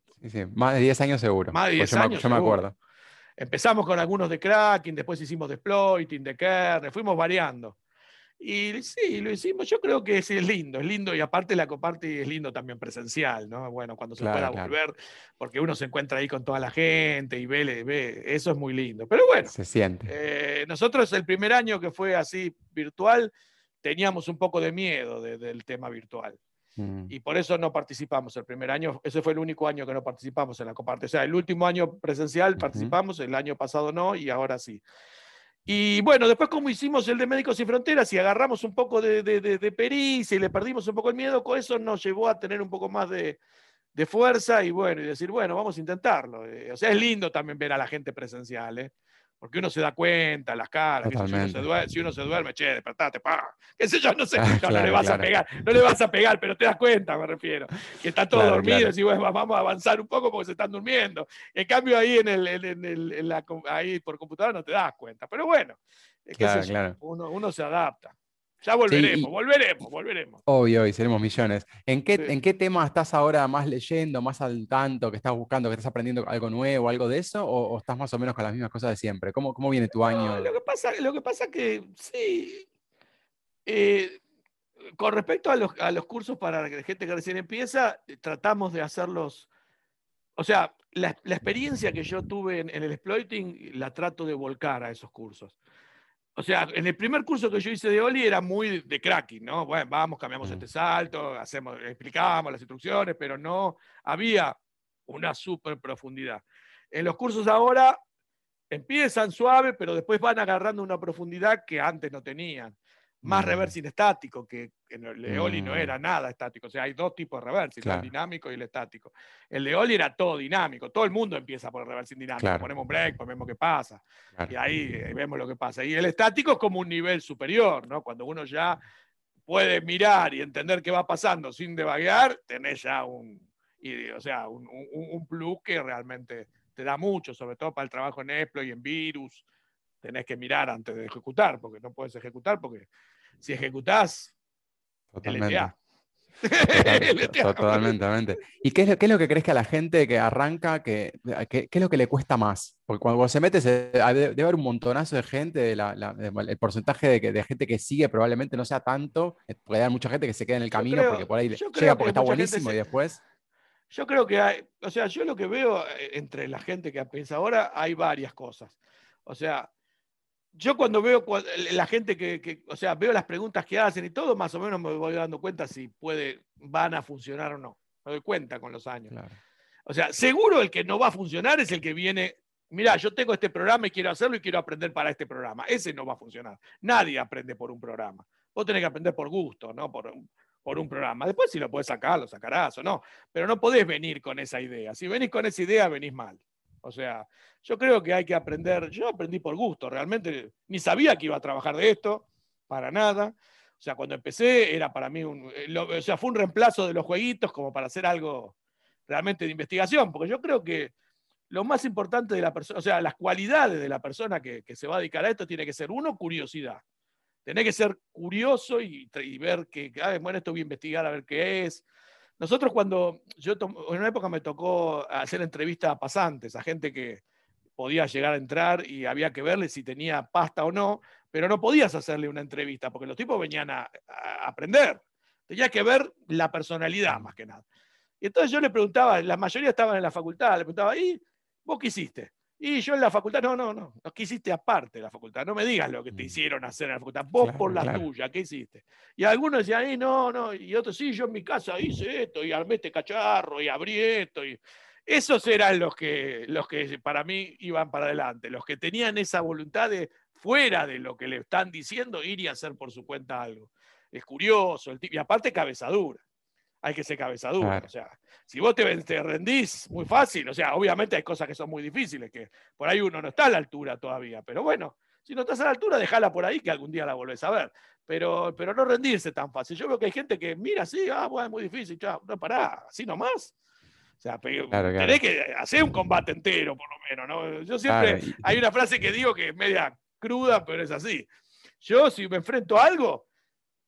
más de 10 años seguro. Más de 10 años. yo me acuerdo. Empezamos con algunos de Kraken, después hicimos de exploiting, de kernel, fuimos variando. Y sí, lo hicimos. Yo creo que sí, es lindo, es lindo. Y aparte la coparte es lindo también presencial, ¿no? Bueno, cuando se pueda volver, porque uno se encuentra ahí con toda la gente y ve, ve eso es muy lindo. Pero bueno, se siente. Eh, nosotros el primer año que fue así virtual, teníamos un poco de miedo del tema virtual. Mm. Y por eso no participamos el primer año. Ese fue el único año que no participamos en la Coparte. O sea, el último año presencial participamos, el año pasado no, y ahora sí. Y bueno, después como hicimos el de Médicos Sin Fronteras y agarramos un poco de, de, de, pericia y le perdimos un poco el miedo, con eso nos llevó a tener un poco más de, de fuerza y bueno, y decir, bueno, vamos a intentarlo. Eh, o sea, es lindo también ver a la gente presencial. ¿eh? Porque uno se da cuenta, las caras, si, uno se duerme, che, despertate, pa, qué sé yo, no sé, no, le vas a pegar, no le vas a pegar, pero te das cuenta, me refiero, que está todo dormido, y bueno, vamos a avanzar un poco porque se están durmiendo. En cambio, ahí, en el, en el, ahí por computadora no te das cuenta, pero bueno, uno, uno se adapta. Ya volveremos, volveremos, volveremos. Obvio, y seremos millones. ¿En qué, ¿En qué tema estás ahora más leyendo, más al tanto, que estás buscando, que estás aprendiendo algo nuevo, algo de eso? ¿O, estás más o menos con las mismas cosas de siempre? ¿Cómo, cómo viene tu año? lo, que pasa, lo que pasa que sí. Eh, con respecto a los, a los, cursos para la gente que recién empieza, tratamos de hacerlos. O sea, la, la experiencia que yo tuve en, en el exploiting la trato de volcar a esos cursos. O sea, en el primer curso que yo hice de Oli era muy de cracking, ¿no? Bueno, vamos, cambiamos este salto, hacemos, explicábamos las instrucciones, pero no había una super profundidad. En los cursos ahora empiezan suave, pero después van agarrando una profundidad que antes no tenían más reversing estático, que en el de Oli no era nada estático. O sea, hay dos tipos de reversing, el dinámico y el estático. El de Oli era todo dinámico. Todo el mundo empieza por el reversing dinámico. Ponemos un break, pues vemos qué pasa. Y ahí eh, vemos lo que pasa. Y el estático es como un nivel superior, ¿no? Cuando uno ya puede mirar y entender qué va pasando sin devaguear, tenés ya un, o sea, un, un, plus que realmente te da mucho, sobre todo para el trabajo en exploit y en virus tenés que mirar antes de ejecutar, porque no puedes ejecutar, porque si ejecutás, Totalmente. Totalmente, ¿Y qué es, lo, qué es, lo, que crees que a la gente que arranca, que, qué, es lo que le cuesta más? Porque cuando se mete, debe, haber un montonazo de gente, el porcentaje de, gente que sigue probablemente no sea tanto, eh, puede haber mucha gente que se queda en el camino porque por ahí llega porque está buenísimo y después... Yo creo que hay, o sea, yo lo que veo eh, entre la gente que piensa ahora, hay varias cosas. O sea, yo cuando veo la gente que, o sea, veo las preguntas que hacen y todo, más o menos me voy dando cuenta si puede, van a funcionar o no. Me doy cuenta con los años. O sea, seguro el que no va a funcionar es el que viene, mira, yo tengo este programa y quiero hacerlo y quiero aprender para este programa. Ese no va a funcionar. Nadie aprende por un programa. Vos tenés que aprender por gusto, no por, por un programa. Después si lo puedes sacar, lo sacarás o no. Pero no podés venir con esa idea. Si venís con esa idea, venís mal. O sea, yo creo que hay que aprender, yo aprendí por gusto, realmente ni sabía que iba a trabajar de esto, para nada. O sea, cuando empecé era para mí un, eh, o sea, fue un reemplazo de los jueguitos como para hacer algo realmente de investigación, porque yo creo que lo más importante de la persona, o sea, las cualidades de la persona que, se va a dedicar a esto tiene que ser, uno, curiosidad. Tenés que ser curioso y, ver que, bueno, esto voy a investigar a ver qué es, nosotros cuando, yo en una época me tocó hacer entrevistas a pasantes, a gente que podía llegar a entrar y había que verle si tenía pasta o no, pero no podías hacerle una entrevista porque los tipos venían a, aprender. Tenías que ver la personalidad más que nada. Y entonces yo le preguntaba, la mayoría estaban en la facultad, le preguntaba, ¿y vos qué hiciste? Y yo en la facultad, no, no, no, ¿qué hiciste aparte de la facultad? No me digas lo que te mm. hicieron hacer en la facultad, vos por la tuya, ¿qué hiciste? Y algunos decían, no, no, y otros, sí, yo en mi casa hice esto, y armé este cacharro, y abrí esto, y esos eran los que, los que para mí iban para adelante, los que tenían esa voluntad de, fuera de lo que le están diciendo, ir y hacer por su cuenta algo. Es curioso, el y aparte cabezadura hay que ser cabezadura. O sea, si vos te, rendís muy fácil, o sea, obviamente hay cosas que son muy difíciles, que por ahí uno no está a la altura todavía, pero bueno, si no estás a la altura, déjala por ahí que algún día la volvés a ver. Pero, pero no rendirse tan fácil. Yo veo que hay gente que mira así, ah, bueno, es muy difícil, chao, no pará, así nomás. O sea, tenés que hacer un combate entero, por lo menos, ¿no? Yo siempre, hay una frase que digo que es media cruda, pero es así. Yo, si me enfrento a algo,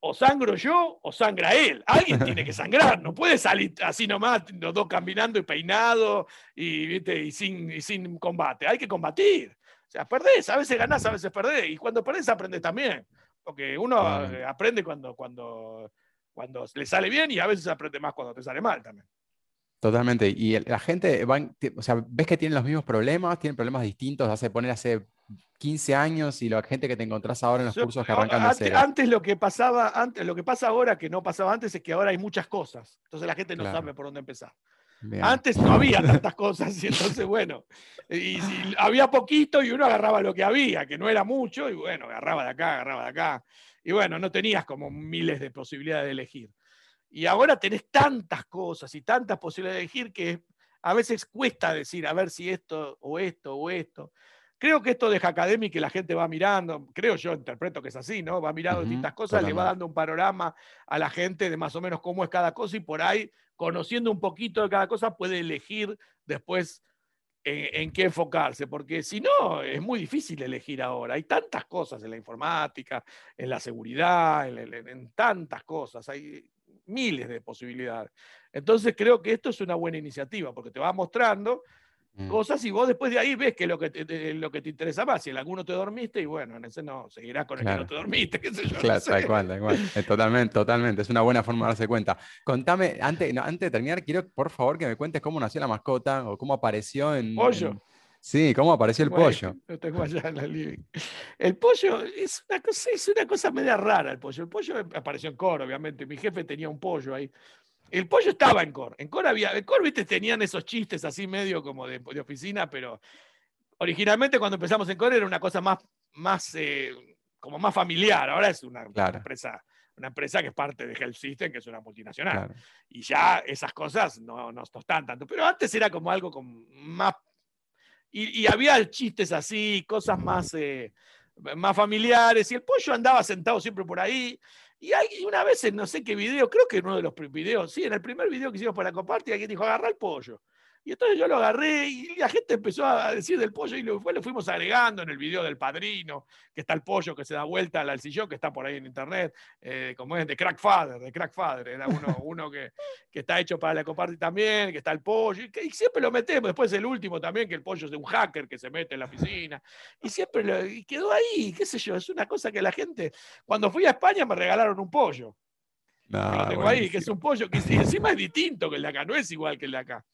o sangro yo o sangra él. Alguien tiene que sangrar, no puede salir así nomás, los dos caminando y peinados y, y, sin, sin combate. Hay que combatir. O sea, perdés, a veces ganás, a veces perdés. Y cuando perdés, aprendes también. Porque uno eh, aprende cuando, cuando, cuando le sale bien y a veces aprende más cuando te sale mal también. Totalmente. Y la gente, o sea, ves que tienen los mismos problemas, tienen problemas distintos, hace poner hace 15 años y la gente que te encontrás ahora en los cursos que arrancan de cero. Antes lo que pasaba, antes, lo que pasa ahora que no pasaba antes es que ahora hay muchas cosas. Entonces la gente no sabe por dónde empezar. Antes no había tantas cosas y entonces, bueno, y, había poquito y uno agarraba lo que había, que no era mucho, y bueno, agarraba de acá, agarraba de acá. Y bueno, no tenías como miles de posibilidades de elegir. Y ahora tenés tantas cosas y tantas posibilidades de elegir que a veces cuesta decir, a ver si esto o esto o esto. Creo que esto de Academy que la gente va mirando, creo yo, interpreto que es así, ¿no? Va mirando distintas cosas, le va dando un panorama a la gente de más o menos cómo es cada cosa y por ahí, conociendo un poquito de cada cosa, puede elegir después en, qué enfocarse, porque si no, es muy difícil elegir ahora. Hay tantas cosas en la informática, en la seguridad, en tantas cosas, hay miles de posibilidades. Entonces creo que esto es una buena iniciativa, porque te va mostrando Mm. cosas y vos después de ahí ves que lo que te, lo que te interesa más. Si en alguno te dormiste, y bueno, en ese no, seguirás con el que no te dormiste, qué sé yo. Claro, tal cual, tal cual. totalmente, totalmente. Es una buena forma de darse cuenta. Contame, antes, antes de terminar, quiero por favor que me cuentes cómo nació la mascota o cómo apareció en. Pollo. Sí, cómo apareció el pollo. Lo tengo allá en la living. El pollo es una cosa, es una cosa media rara el pollo. El pollo apareció en coro, obviamente. Mi jefe tenía un pollo ahí. El pollo estaba en Core. En Core había, en Core, viste, tenían esos chistes así medio como de, oficina, pero originalmente cuando empezamos en Core era una cosa más, más eh, como más familiar. Ahora es una, empresa una empresa que es parte de Health System, que es una multinacional. Y ya esas cosas no nos tostan tanto. Pero antes era como algo con más... Y, había chistes así, cosas más, eh, más familiares. Y el pollo andaba sentado siempre por ahí. Y una vez en no sé qué video, creo que en uno de los videos, sí, en el primer video que hicimos para compartir, alguien dijo, agarra el pollo. Y entonces yo lo agarré y la gente empezó a decir del pollo y lo, lo fuimos agregando en el video del padrino, que está el pollo que se da vuelta al sillón, que está por ahí en internet, eh, como es de Crack Father, de Crack Father, era uno, uno que, que, está hecho para la compartir también, que está el pollo, y, siempre lo metemos, después el último también, que el pollo es de un hacker que se mete en la piscina, y siempre lo, y quedó ahí, qué sé yo, es una cosa que la gente, cuando fui a España me regalaron un pollo. No, lo tengo ahí, que es un pollo que encima es distinto que el de acá, no es igual que el de acá.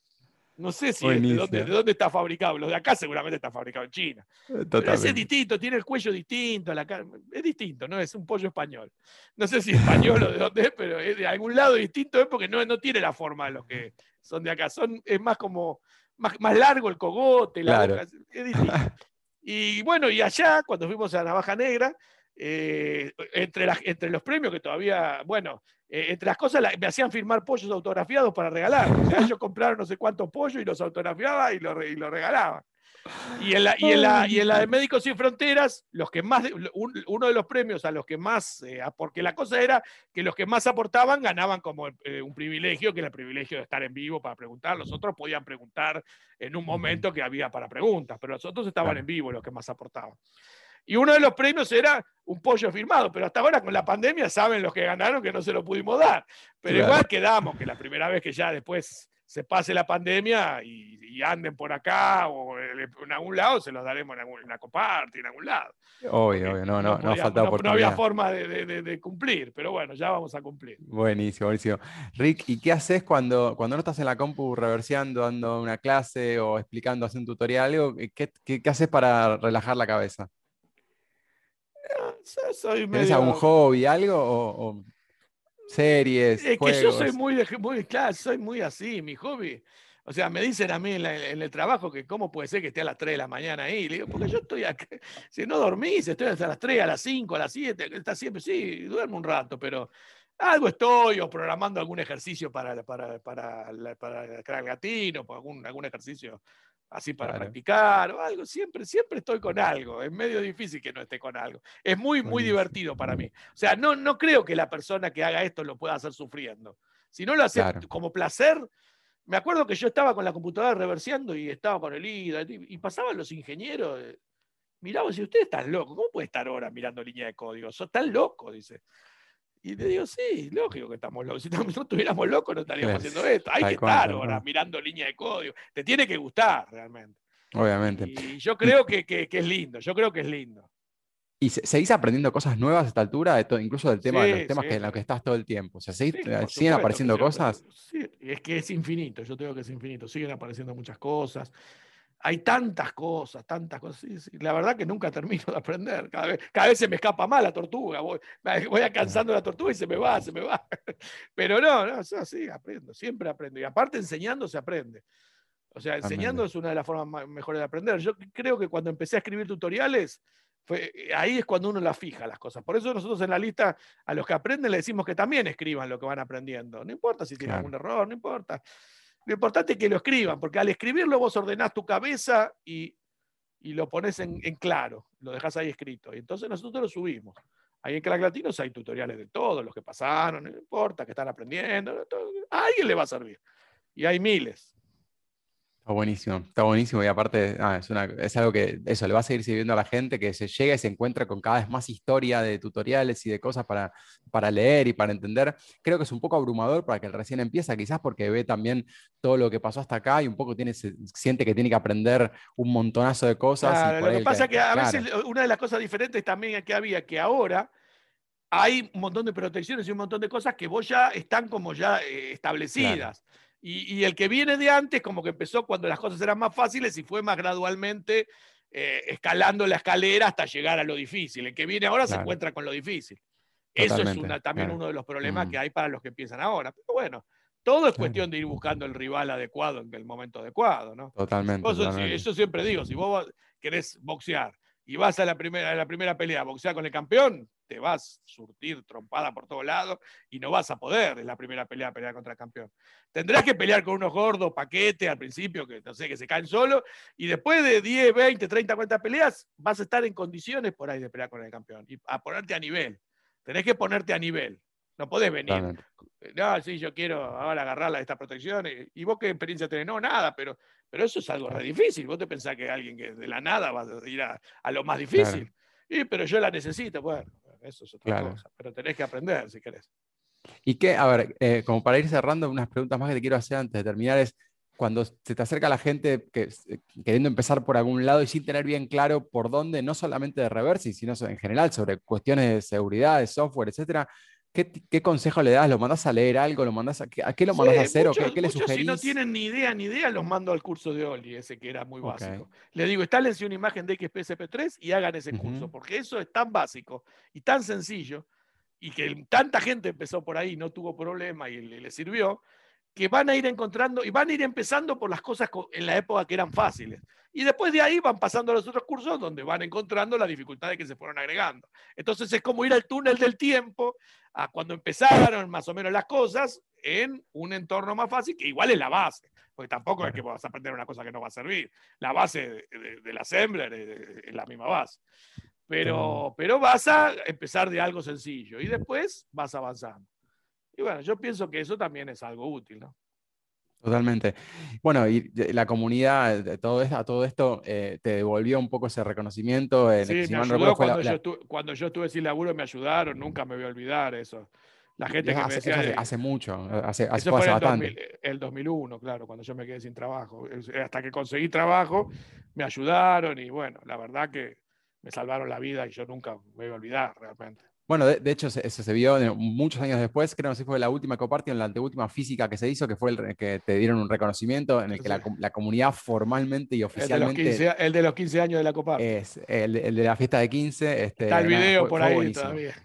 No sé si de dónde, está fabricado. Los de acá seguramente está fabricado en China. Eh, pero ese es distinto, tiene el cuello distinto, la es distinto, ¿no? Es un pollo español. No sé si español o de dónde es, pero es de algún lado distinto es porque no, no tiene la forma de los que son de acá. Son, es más como, más, largo el cogote, la boca, es distinto. Y bueno, y allá, cuando fuimos a Navaja Negra, eh, entre, entre los premios que todavía, bueno, eh, entre las cosas me hacían firmar pollos autografiados para regalar. O sea, ellos compraron no sé cuántos pollos y los autografiaba y lo, y lo regalaban. Y en, la, y, en la, y en la de Médicos Sin Fronteras, los que más, uno de los premios a los que más, eh, porque la cosa era que los que más aportaban ganaban como un privilegio, que era el privilegio de estar en vivo para preguntar. Los otros podían preguntar en un momento que había para preguntas, pero los otros estaban en vivo los que más aportaban. Y uno de los premios era un pollo firmado, pero hasta ahora con la pandemia saben los que ganaron que no se lo pudimos dar. Pero igual quedamos, que la primera vez que ya después se pase la pandemia y, anden por acá o en algún lado, se los daremos en, algún, en la coparte, en algún lado. Obvio, obvio, no, no, no, falta no, no había forma de, cumplir, pero bueno, ya vamos a cumplir. Buenísimo, buenísimo. Rick, ¿y qué haces cuando, cuando no estás en la compu reverseando, dando una clase o explicando, haciendo un tutorial, algo? ¿Qué, qué, qué haces para relajar la cabeza? Soy ¿Tienes algún hobby, algo? O, series? Es que yo soy muy, muy, claro, soy muy así, mi hobby. O sea, me dicen a mí en, el trabajo que cómo puede ser que esté a las 3 de la mañana ahí. Le digo, porque yo estoy acá. Si no dormís, estoy hasta las 3, a las 5, a las 7, está siempre, sí, duermo un rato, pero algo estoy, o programando algún ejercicio para, para, para, para, el latino, algún, algún ejercicio así para practicar o algo. Siempre, siempre estoy con algo. Es medio difícil que no esté con algo. Es muy, muy divertido para mí. O sea, no, no creo que la persona que haga esto lo pueda hacer sufriendo. Si no lo hace como placer, me acuerdo que yo estaba con la computadora reverseando y estaba con el IDA y pasaban los ingenieros. Eh, miraba, si usted está loco, ¿cómo puede estar ahora mirando línea de código? Sos tan loco, dice. Y te digo, sí, lógico que estamos locos. Si no estuviéramos locos, no estaríamos haciendo esto. Hay que estar ahora mirando línea de código. Te tiene que gustar realmente. Obviamente. Y yo creo que, que, es lindo, yo creo que es lindo. ¿Y seguís aprendiendo cosas nuevas a esta altura, de incluso del tema de los temas que, en los que estás todo el tiempo? O sea, ¿siguen apareciendo cosas? Sí, es que es infinito, yo tengo que es infinito. Siguen apareciendo muchas cosas hay tantas cosas, tantas cosas. La verdad que nunca termino de aprender. Cada vez, cada vez se me escapa más la tortuga. Voy, voy alcanzando la tortuga y se me va, se me va. Pero no, no, sí, aprendo, siempre aprendo. Y aparte enseñando se aprende. O sea, enseñando es una de las formas mejores de aprender. Yo creo que cuando empecé a escribir tutoriales, fue, ahí es cuando uno la fija las cosas. Por eso nosotros en la lista a los que aprenden le decimos que también escriban lo que van aprendiendo. No importa si tienen algún error, no importa. Lo importante es que lo escriban, porque al escribirlo vos ordenás tu cabeza y, lo pones en, claro, lo dejas ahí escrito. Y entonces nosotros lo subimos. Ahí en Crack Latinos hay tutoriales de todos, los que pasaron, no importa, que están aprendiendo, a alguien le va a servir. Y hay miles. Está buenísimo, está buenísimo y aparte ah, es, algo que eso le va a seguir sirviendo a la gente que se llega y se encuentra con cada vez más historia de tutoriales y de cosas para, para leer y para entender. Creo que es un poco abrumador para que recién empieza, quizás porque ve también todo lo que pasó hasta acá y un poco tiene, siente que tiene que aprender un montonazo de cosas. lo que pasa es que a veces una de las cosas diferentes también que había, que ahora hay un montón de protecciones y un montón de cosas que vos ya están como ya eh, establecidas. Y, el que viene de antes, como que empezó cuando las cosas eran más fáciles y fue más gradualmente eh, escalando la escalera hasta llegar a lo difícil. El que viene ahora se encuentra con lo difícil. Eso es también uno de los problemas que mm. hay para los que empiezan ahora. Pero bueno, todo es cuestión de ir buscando el rival adecuado en el momento adecuado, ¿no? Totalmente. Eso siempre digo, si vos querés boxear y vas a la primera, a la primera pelea a boxear con el campeón, te vas a surtir trompada por todos lados y no vas a poder en la primera pelea pelear contra el campeón. Tendrás que pelear con unos gordos paquetes al principio, que no sé, que se caen solo, y después de 10, 20, 30, 40 peleas, vas a estar en condiciones por ahí de pelear con el campeón y a ponerte a nivel. Tenés que ponerte a nivel. No podés venir. No, sí, yo quiero ahora agarrarla de esta protección. ¿Y vos qué experiencia tenés? No, nada, pero, pero eso es algo re difícil. Vos te pensás que alguien que de la nada va a ir a, lo más difícil. Y, pero yo la necesito. Bueno, eso es otra cosa. Pero tenés que aprender si querés. Y que, a ver, eh, como para ir cerrando, unas preguntas más que te quiero hacer antes de terminar es, cuando se te acerca la gente que, eh, queriendo empezar por algún lado y sin tener bien claro por dónde, no solamente de reverse, sino en general sobre cuestiones de seguridad, de software, etcétera, ¿Qué, consejo le das? ¿Lo mandas a leer algo? ¿Lo mandas a, qué lo mandas a hacer? ¿O qué, le sugerís? Si no tienen ni idea ni idea, los mando al curso de Oli, ese que era muy básico. Le digo, instálense una imagen de XPSP3 y hagan ese curso, porque eso es tan básico y tan sencillo, y que tanta gente empezó por ahí, no tuvo problema y le sirvió, que van a ir encontrando y van a ir empezando por las cosas en la época que eran fáciles. Y después de ahí van pasando a los otros cursos donde van encontrando las dificultades que se fueron agregando. Entonces es como ir al túnel del tiempo a cuando empezaron más o menos las cosas en un entorno más fácil, que igual es la base, porque tampoco es que vas a aprender una cosa que no va a servir. La base del assembler es, la misma base. Pero, pero vas a empezar de algo sencillo y después vas avanzando. Y bueno, yo pienso que eso también es algo útil, ¿no? Totalmente. Bueno, y la comunidad, todo esto, a todo esto, eh, te devolvió un poco ese reconocimiento. En sí, me ayudó cuando, yo estuve, cuando, yo estuve, sin laburo, me ayudaron, nunca me voy a olvidar eso. La gente que hace, me decía, hace, mucho, hace, eso fue bastante. El, 2001, claro, cuando yo me quedé sin trabajo. Hasta que conseguí trabajo, me ayudaron y bueno, la verdad que me salvaron la vida y yo nunca me voy a olvidar realmente. Bueno, de, hecho, eso se, vio muchos años después, creo que fue la última Coparty, en la anteúltima física que se hizo, que fue el que te dieron un reconocimiento en el que la, comunidad formalmente y oficialmente. El de los 15, años de la Coparty. Es el, de la fiesta de 15. Este, Está el video por ahí todavía.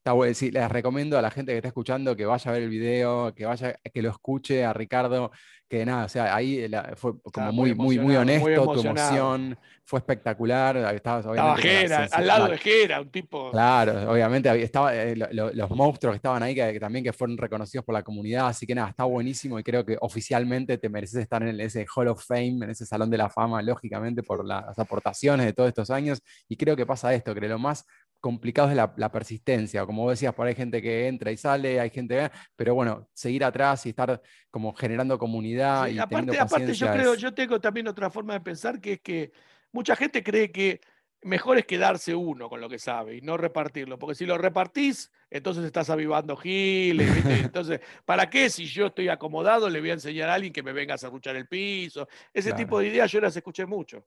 Está bueno, sí, les recomiendo a la gente que está escuchando que vaya a ver el video, que vaya, que lo escuche a Ricardo, que nada, o sea, ahí fue como muy, muy, muy honesto, tu emoción fue espectacular. Estabas, estaba Jera, al lado de Jera, un tipo. Claro, obviamente, estaba, eh, los monstruos que estaban ahí, que, también que fueron reconocidos por la comunidad, así que nada, está buenísimo y creo que oficialmente te mereces estar en ese Hall of Fame, en ese Salón de la Fama, lógicamente, por las aportaciones de todos estos años. Y creo que pasa esto, que lo más complicados de la, persistencia. Como vos decías, por ahí hay gente que entra y sale, hay gente pero bueno, seguir atrás y estar como generando comunidad. y aparte, aparte yo creo, yo tengo también otra forma de pensar que es que mucha gente cree que mejor es quedarse uno con lo que sabe y no repartirlo, porque si lo repartís, entonces estás avivando giles, entonces, ¿para qué si yo estoy acomodado le voy a enseñar a alguien que me venga a cerruchar el piso? Ese tipo de ideas yo las escuché mucho.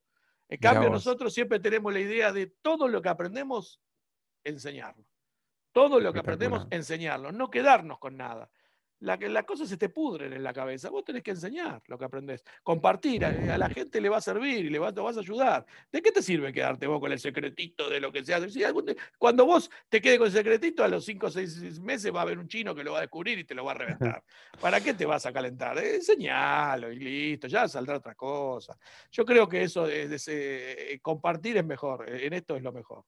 En cambio, nosotros siempre tenemos la idea de todo lo que aprendemos enseñarlo. Todo lo que aprendemos, enseñarlo, no quedarnos con nada. La, las cosas se te pudren en la cabeza. Vos tenés que enseñar lo que aprendés. Compartir, a, la gente le va a servir y le va, te vas a ayudar. ¿De qué te sirve quedarte vos con el secretito de lo que se hace? cuando vos te quedes con el secretito, a los 5 o 6 meses va a haber un chino que lo va a descubrir y te lo va a reventar. ¿Para qué te vas a calentar? Eh, enseñalo y listo, ya saldrá otra cosa. Yo creo que eso de, eh, compartir es mejor. En esto es lo mejor.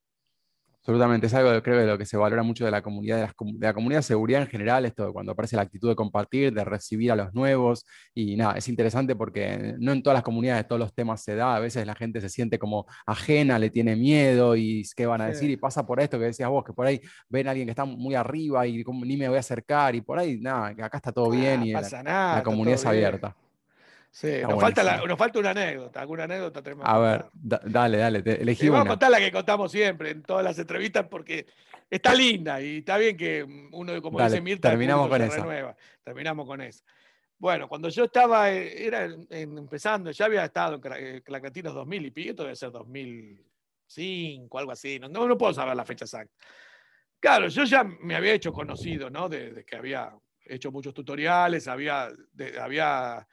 Absolutamente, es algo creo de lo que se valora mucho de la comunidad, de, la comunidad de seguridad en general, esto cuando aparece la actitud de compartir, de recibir a los nuevos, y nada, es interesante porque no en todas las comunidades todos los temas se da, a veces la gente se siente como ajena, le tiene miedo y qué van a decir, y pasa por esto que decías vos, que por ahí ven a alguien que está muy arriba y ni me voy a acercar, y por ahí, nada, acá está todo bien y la, comunidad es abierta. Sí, nos falta, nos falta, una anécdota, alguna anécdota tremenda. A ver, dale, dale, te elegí Vamos a contar la que contamos siempre en todas las entrevistas porque está linda y está bien que uno, como dice Mirta, terminamos con. Renueva. Terminamos con eso. Bueno, cuando yo estaba, eh, era empezando, ya había estado en Clacatinos 2000 y pico, esto debe ser 2005, algo así, no, no, puedo saber la fecha exacta. Claro, yo ya me había hecho conocido, ¿no? De, que había hecho muchos tutoriales, había, había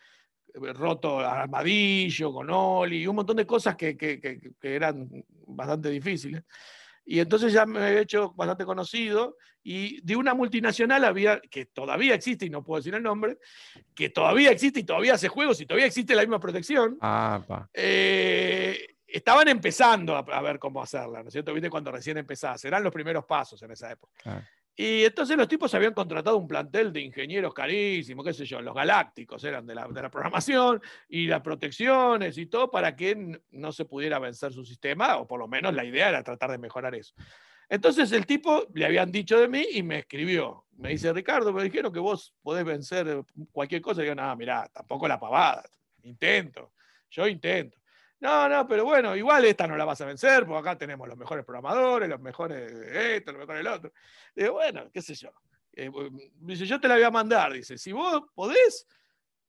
roto armadillo con Oli, y un montón de cosas que, que, que, eran bastante difíciles. Y entonces ya me he hecho bastante conocido y de una multinacional había, que todavía existe y no puedo decir el nombre, que todavía existe y todavía hace juegos y todavía existe la misma protección. Ah, eh, estaban empezando a, ver cómo hacerla, ¿no es cierto? Viste cuando recién empezás, eran los primeros pasos en esa época. Y entonces los tipos habían contratado un plantel de ingenieros carísimos, qué sé yo, los galácticos eran de la, de la programación y las protecciones y todo para que no se pudiera vencer su sistema, o por lo menos la idea era tratar de mejorar eso. Entonces el tipo le habían dicho de mí y me escribió. Me dice, Ricardo, me dijeron que vos podés vencer cualquier cosa. Y yo, no, mirá, tampoco la pavada. Intento. Yo intento. No, no, pero bueno, igual esta no la vas a vencer, porque acá tenemos los mejores programadores, los mejores esto, los mejores el otro. Digo, bueno, qué sé yo. Eh, dice, yo te la voy a mandar. Dice, si vos podés,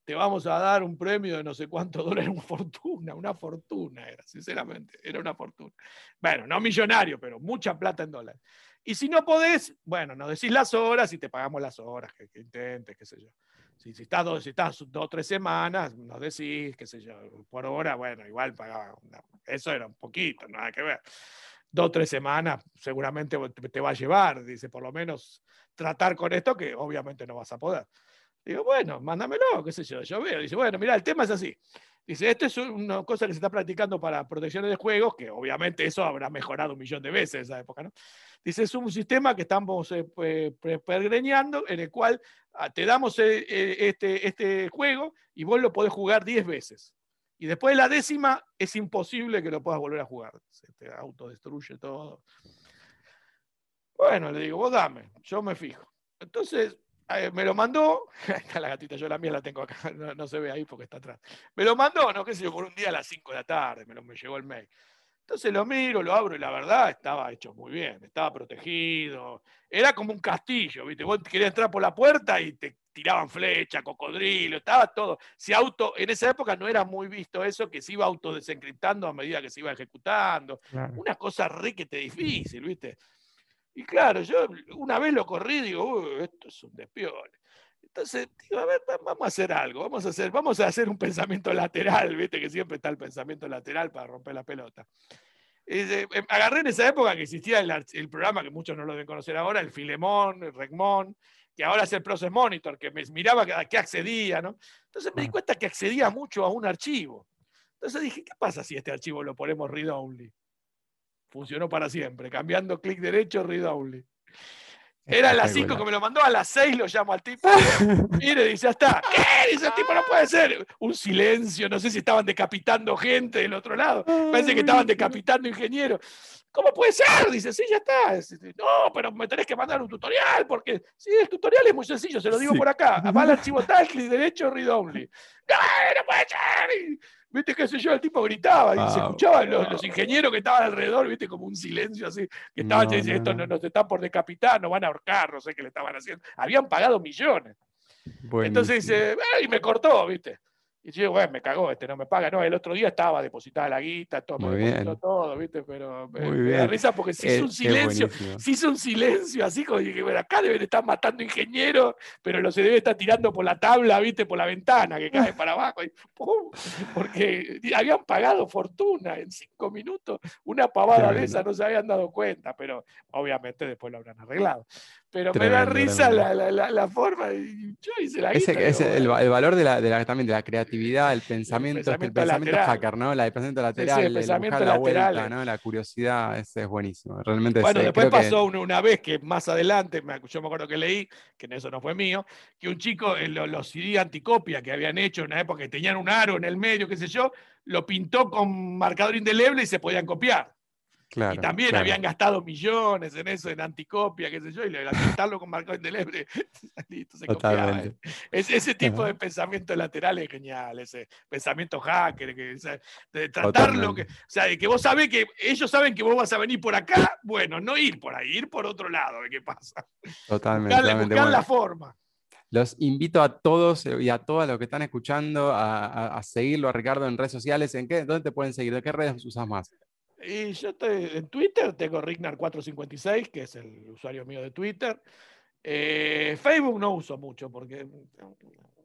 te vamos a dar un premio de no sé cuánto dólares, una fortuna, una fortuna era, sinceramente, era una fortuna. Bueno, no millonario, pero mucha plata en dólares. Y si no podés, bueno, nos decís las horas y te pagamos las horas que, intentes, qué sé yo. Si, si, estás dos, si estás dos o tres semanas, nos decís, qué sé yo, por hora, bueno, igual pagaba. eso era un poquito, nada que ver. Dos o tres semanas seguramente te va a llevar, dice, por lo menos tratar con esto, que obviamente no vas a poder. Digo, bueno, mándamelo, qué sé yo. Yo veo, dice, bueno, mira, el tema es así. Dice, esto es una cosa que se está practicando para protecciones de juegos, que obviamente eso habrá mejorado un millón de veces en esa época, ¿no? Dice, es un sistema que estamos eh, pergreñando, en el cual te damos eh, eh, este, este juego y vos lo podés jugar 10 veces. Y después de la décima es imposible que lo puedas volver a jugar. Se te autodestruye todo. Bueno, le digo, vos dame, yo me fijo. Entonces, me lo mandó, está la gatita, yo la mía la tengo acá, no, se ve ahí porque está atrás. Me lo mandó, no qué sé yo, por un día a las 5 de la tarde, me, lo, me llegó el mail. Entonces lo miro, lo abro y la verdad estaba hecho muy bien, estaba protegido. Era como un castillo, ¿viste? Vos querías entrar por la puerta y te tiraban flecha, cocodrilo, estaba todo. Si auto, en esa época no era muy visto eso, que se iba autodesencriptando a medida que se iba ejecutando. Una cosa re que te difícil, ¿viste? Y claro, yo una vez lo corrí y digo, esto es un despiole. Entonces, digo, a ver, vamos a hacer algo, vamos a hacer, vamos a hacer un pensamiento lateral, viste que siempre está el pensamiento lateral para romper la pelota. Eh, agarré en esa época que existía el, programa que muchos no lo deben conocer ahora, el Filemón, el Regmón, que ahora es el Process Monitor, que me miraba a qué accedía, ¿no? Entonces me di cuenta que accedía mucho a un archivo. Entonces dije, ¿qué pasa si este archivo lo ponemos read only? funcionó para siempre. Cambiando clic derecho, read only. Era a las 5 que me lo mandó, a las 6 lo llamo al tipo. Mire, dice, ya está. ¿Qué? Dice el tipo, no puede ser. Un silencio, no sé si estaban decapitando gente del otro lado. Parece que estaban decapitando ingenieros. ¿Cómo puede ser? Dice, sí, ya está. No, pero me tenés que mandar un tutorial, porque sí, el tutorial es muy sencillo, se lo digo por acá. Va al archivo tal, clic derecho, read only. ¡No, no puede ser! ¿Viste qué sé yo? El tipo gritaba y se escuchaban los, ingenieros que estaban alrededor, ¿viste? Como un silencio así, que estaban diciendo, esto no, nos están por decapitar, nos van a ahorcar, no sé qué le estaban haciendo. Habían pagado millones. Entonces dice, y me cortó, ¿viste? Y yo, bueno, me cagó, este no me paga. No, el otro día estaba depositada la guita, todo, Muy bien. todo, ¿viste? Pero me, da risa porque se hizo un silencio, se hizo un silencio así como dije, bueno, acá deben estar matando ingenieros, pero lo se debe estar tirando por la tabla, ¿viste? Por la ventana que cae para abajo. Porque habían pagado fortuna en cinco minutos, una pavada de esa, no se habían dado cuenta, pero obviamente después lo habrán arreglado pero me da risa la, la, la, forma. Yo hice la Ese, es el, el, valor de la, de la, también de la creatividad, el pensamiento, el pensamiento, hacker, ¿no? La, el pensamiento lateral, el, pensamiento el la vuelta, ¿no? La curiosidad, ese es buenísimo. Realmente bueno, después pasó una, vez que más adelante, yo me acuerdo que leí, que en eso no fue mío, que un chico, los, los CD anticopia que habían hecho en una época que tenían un aro en el medio, qué sé yo, lo pintó con marcador indeleble y se podían copiar y también habían gastado millones en eso, en anticopia, qué sé yo, y gastarlo con marco indeleble, listo, se copiaba. ese tipo de pensamiento lateral es genial, ese pensamiento hacker, que, de tratarlo, que, o sea, de que vos sabés que ellos saben que vos vas a venir por acá, bueno, no ir por ahí, ir por otro lado, ¿qué pasa? Totalmente. Buscar, la forma. Los invito a todos y a todas los que están escuchando a, seguirlo a Ricardo en redes sociales. ¿En qué? ¿Dónde te pueden seguir? ¿De qué redes usas más? Y yo en Twitter, tengo Rignar456, que es el usuario mío de Twitter. Eh, Facebook no uso mucho porque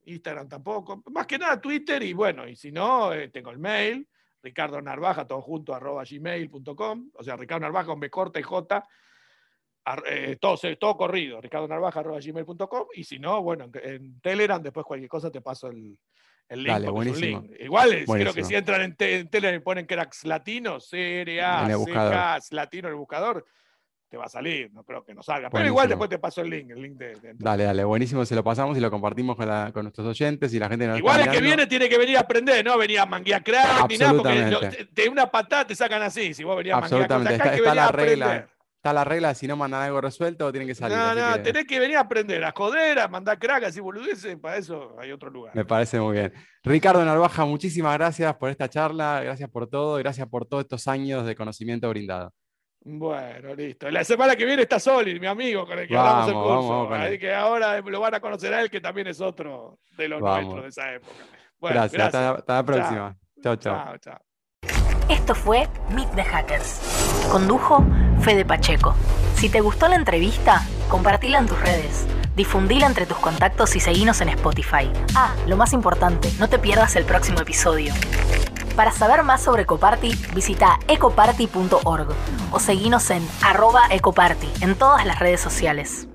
Instagram tampoco. Más que nada Twitter y bueno, y si no, eh, tengo el mail, Ricardo Narvaja, todo junto, arroba gmail.com. O sea, Ricardo Narvaja con B corta J. Eh, todo, todo corrido, ricardo narvaja arroba gmail.com. Y si no, bueno, en Telegram, después cualquier cosa te paso el, el link, Dale, buenísimo. Igual creo que si entran en, tele y ponen cracks latinos, CRA, CKs, latino en el buscador, te va a salir, no creo que no salga. Pero igual después te paso el link, el link de, Dale, dale, buenísimo, se lo pasamos y lo compartimos con, con nuestros oyentes y la gente nos Igual el que viene tiene que venir a aprender, no venía a manguear crack ni nada, porque de una patada te sacan así, si vos venías a manguear Absolutamente, está, está la regla está la regla, si no mandan algo resuelto, tienen que salir. No, no, tenés que venir a aprender, a joder, a mandar crack, y boludeces, para eso hay otro lugar. Me parece muy bien. Ricardo Narvaja, muchísimas gracias por esta charla, gracias por todo, gracias por todos estos años de conocimiento brindado. Bueno, listo. La semana que viene está Solid, mi amigo, con el que hablamos el curso. Así que ahora lo van a conocer a él, que también es otro de los nuestros de esa época. gracias, Hasta, la próxima. Chao, chao. chao. Esto fue Meet the Hackers. Condujo Fede Pacheco. Si te gustó la entrevista, compartila en tus redes. Difundila entre tus contactos y seguinos en Spotify. Ah, lo más importante, no te pierdas el próximo episodio. Para saber más sobre Ecoparty, visita ecoparty.org o seguinos en arroba ecoparty en todas las redes sociales.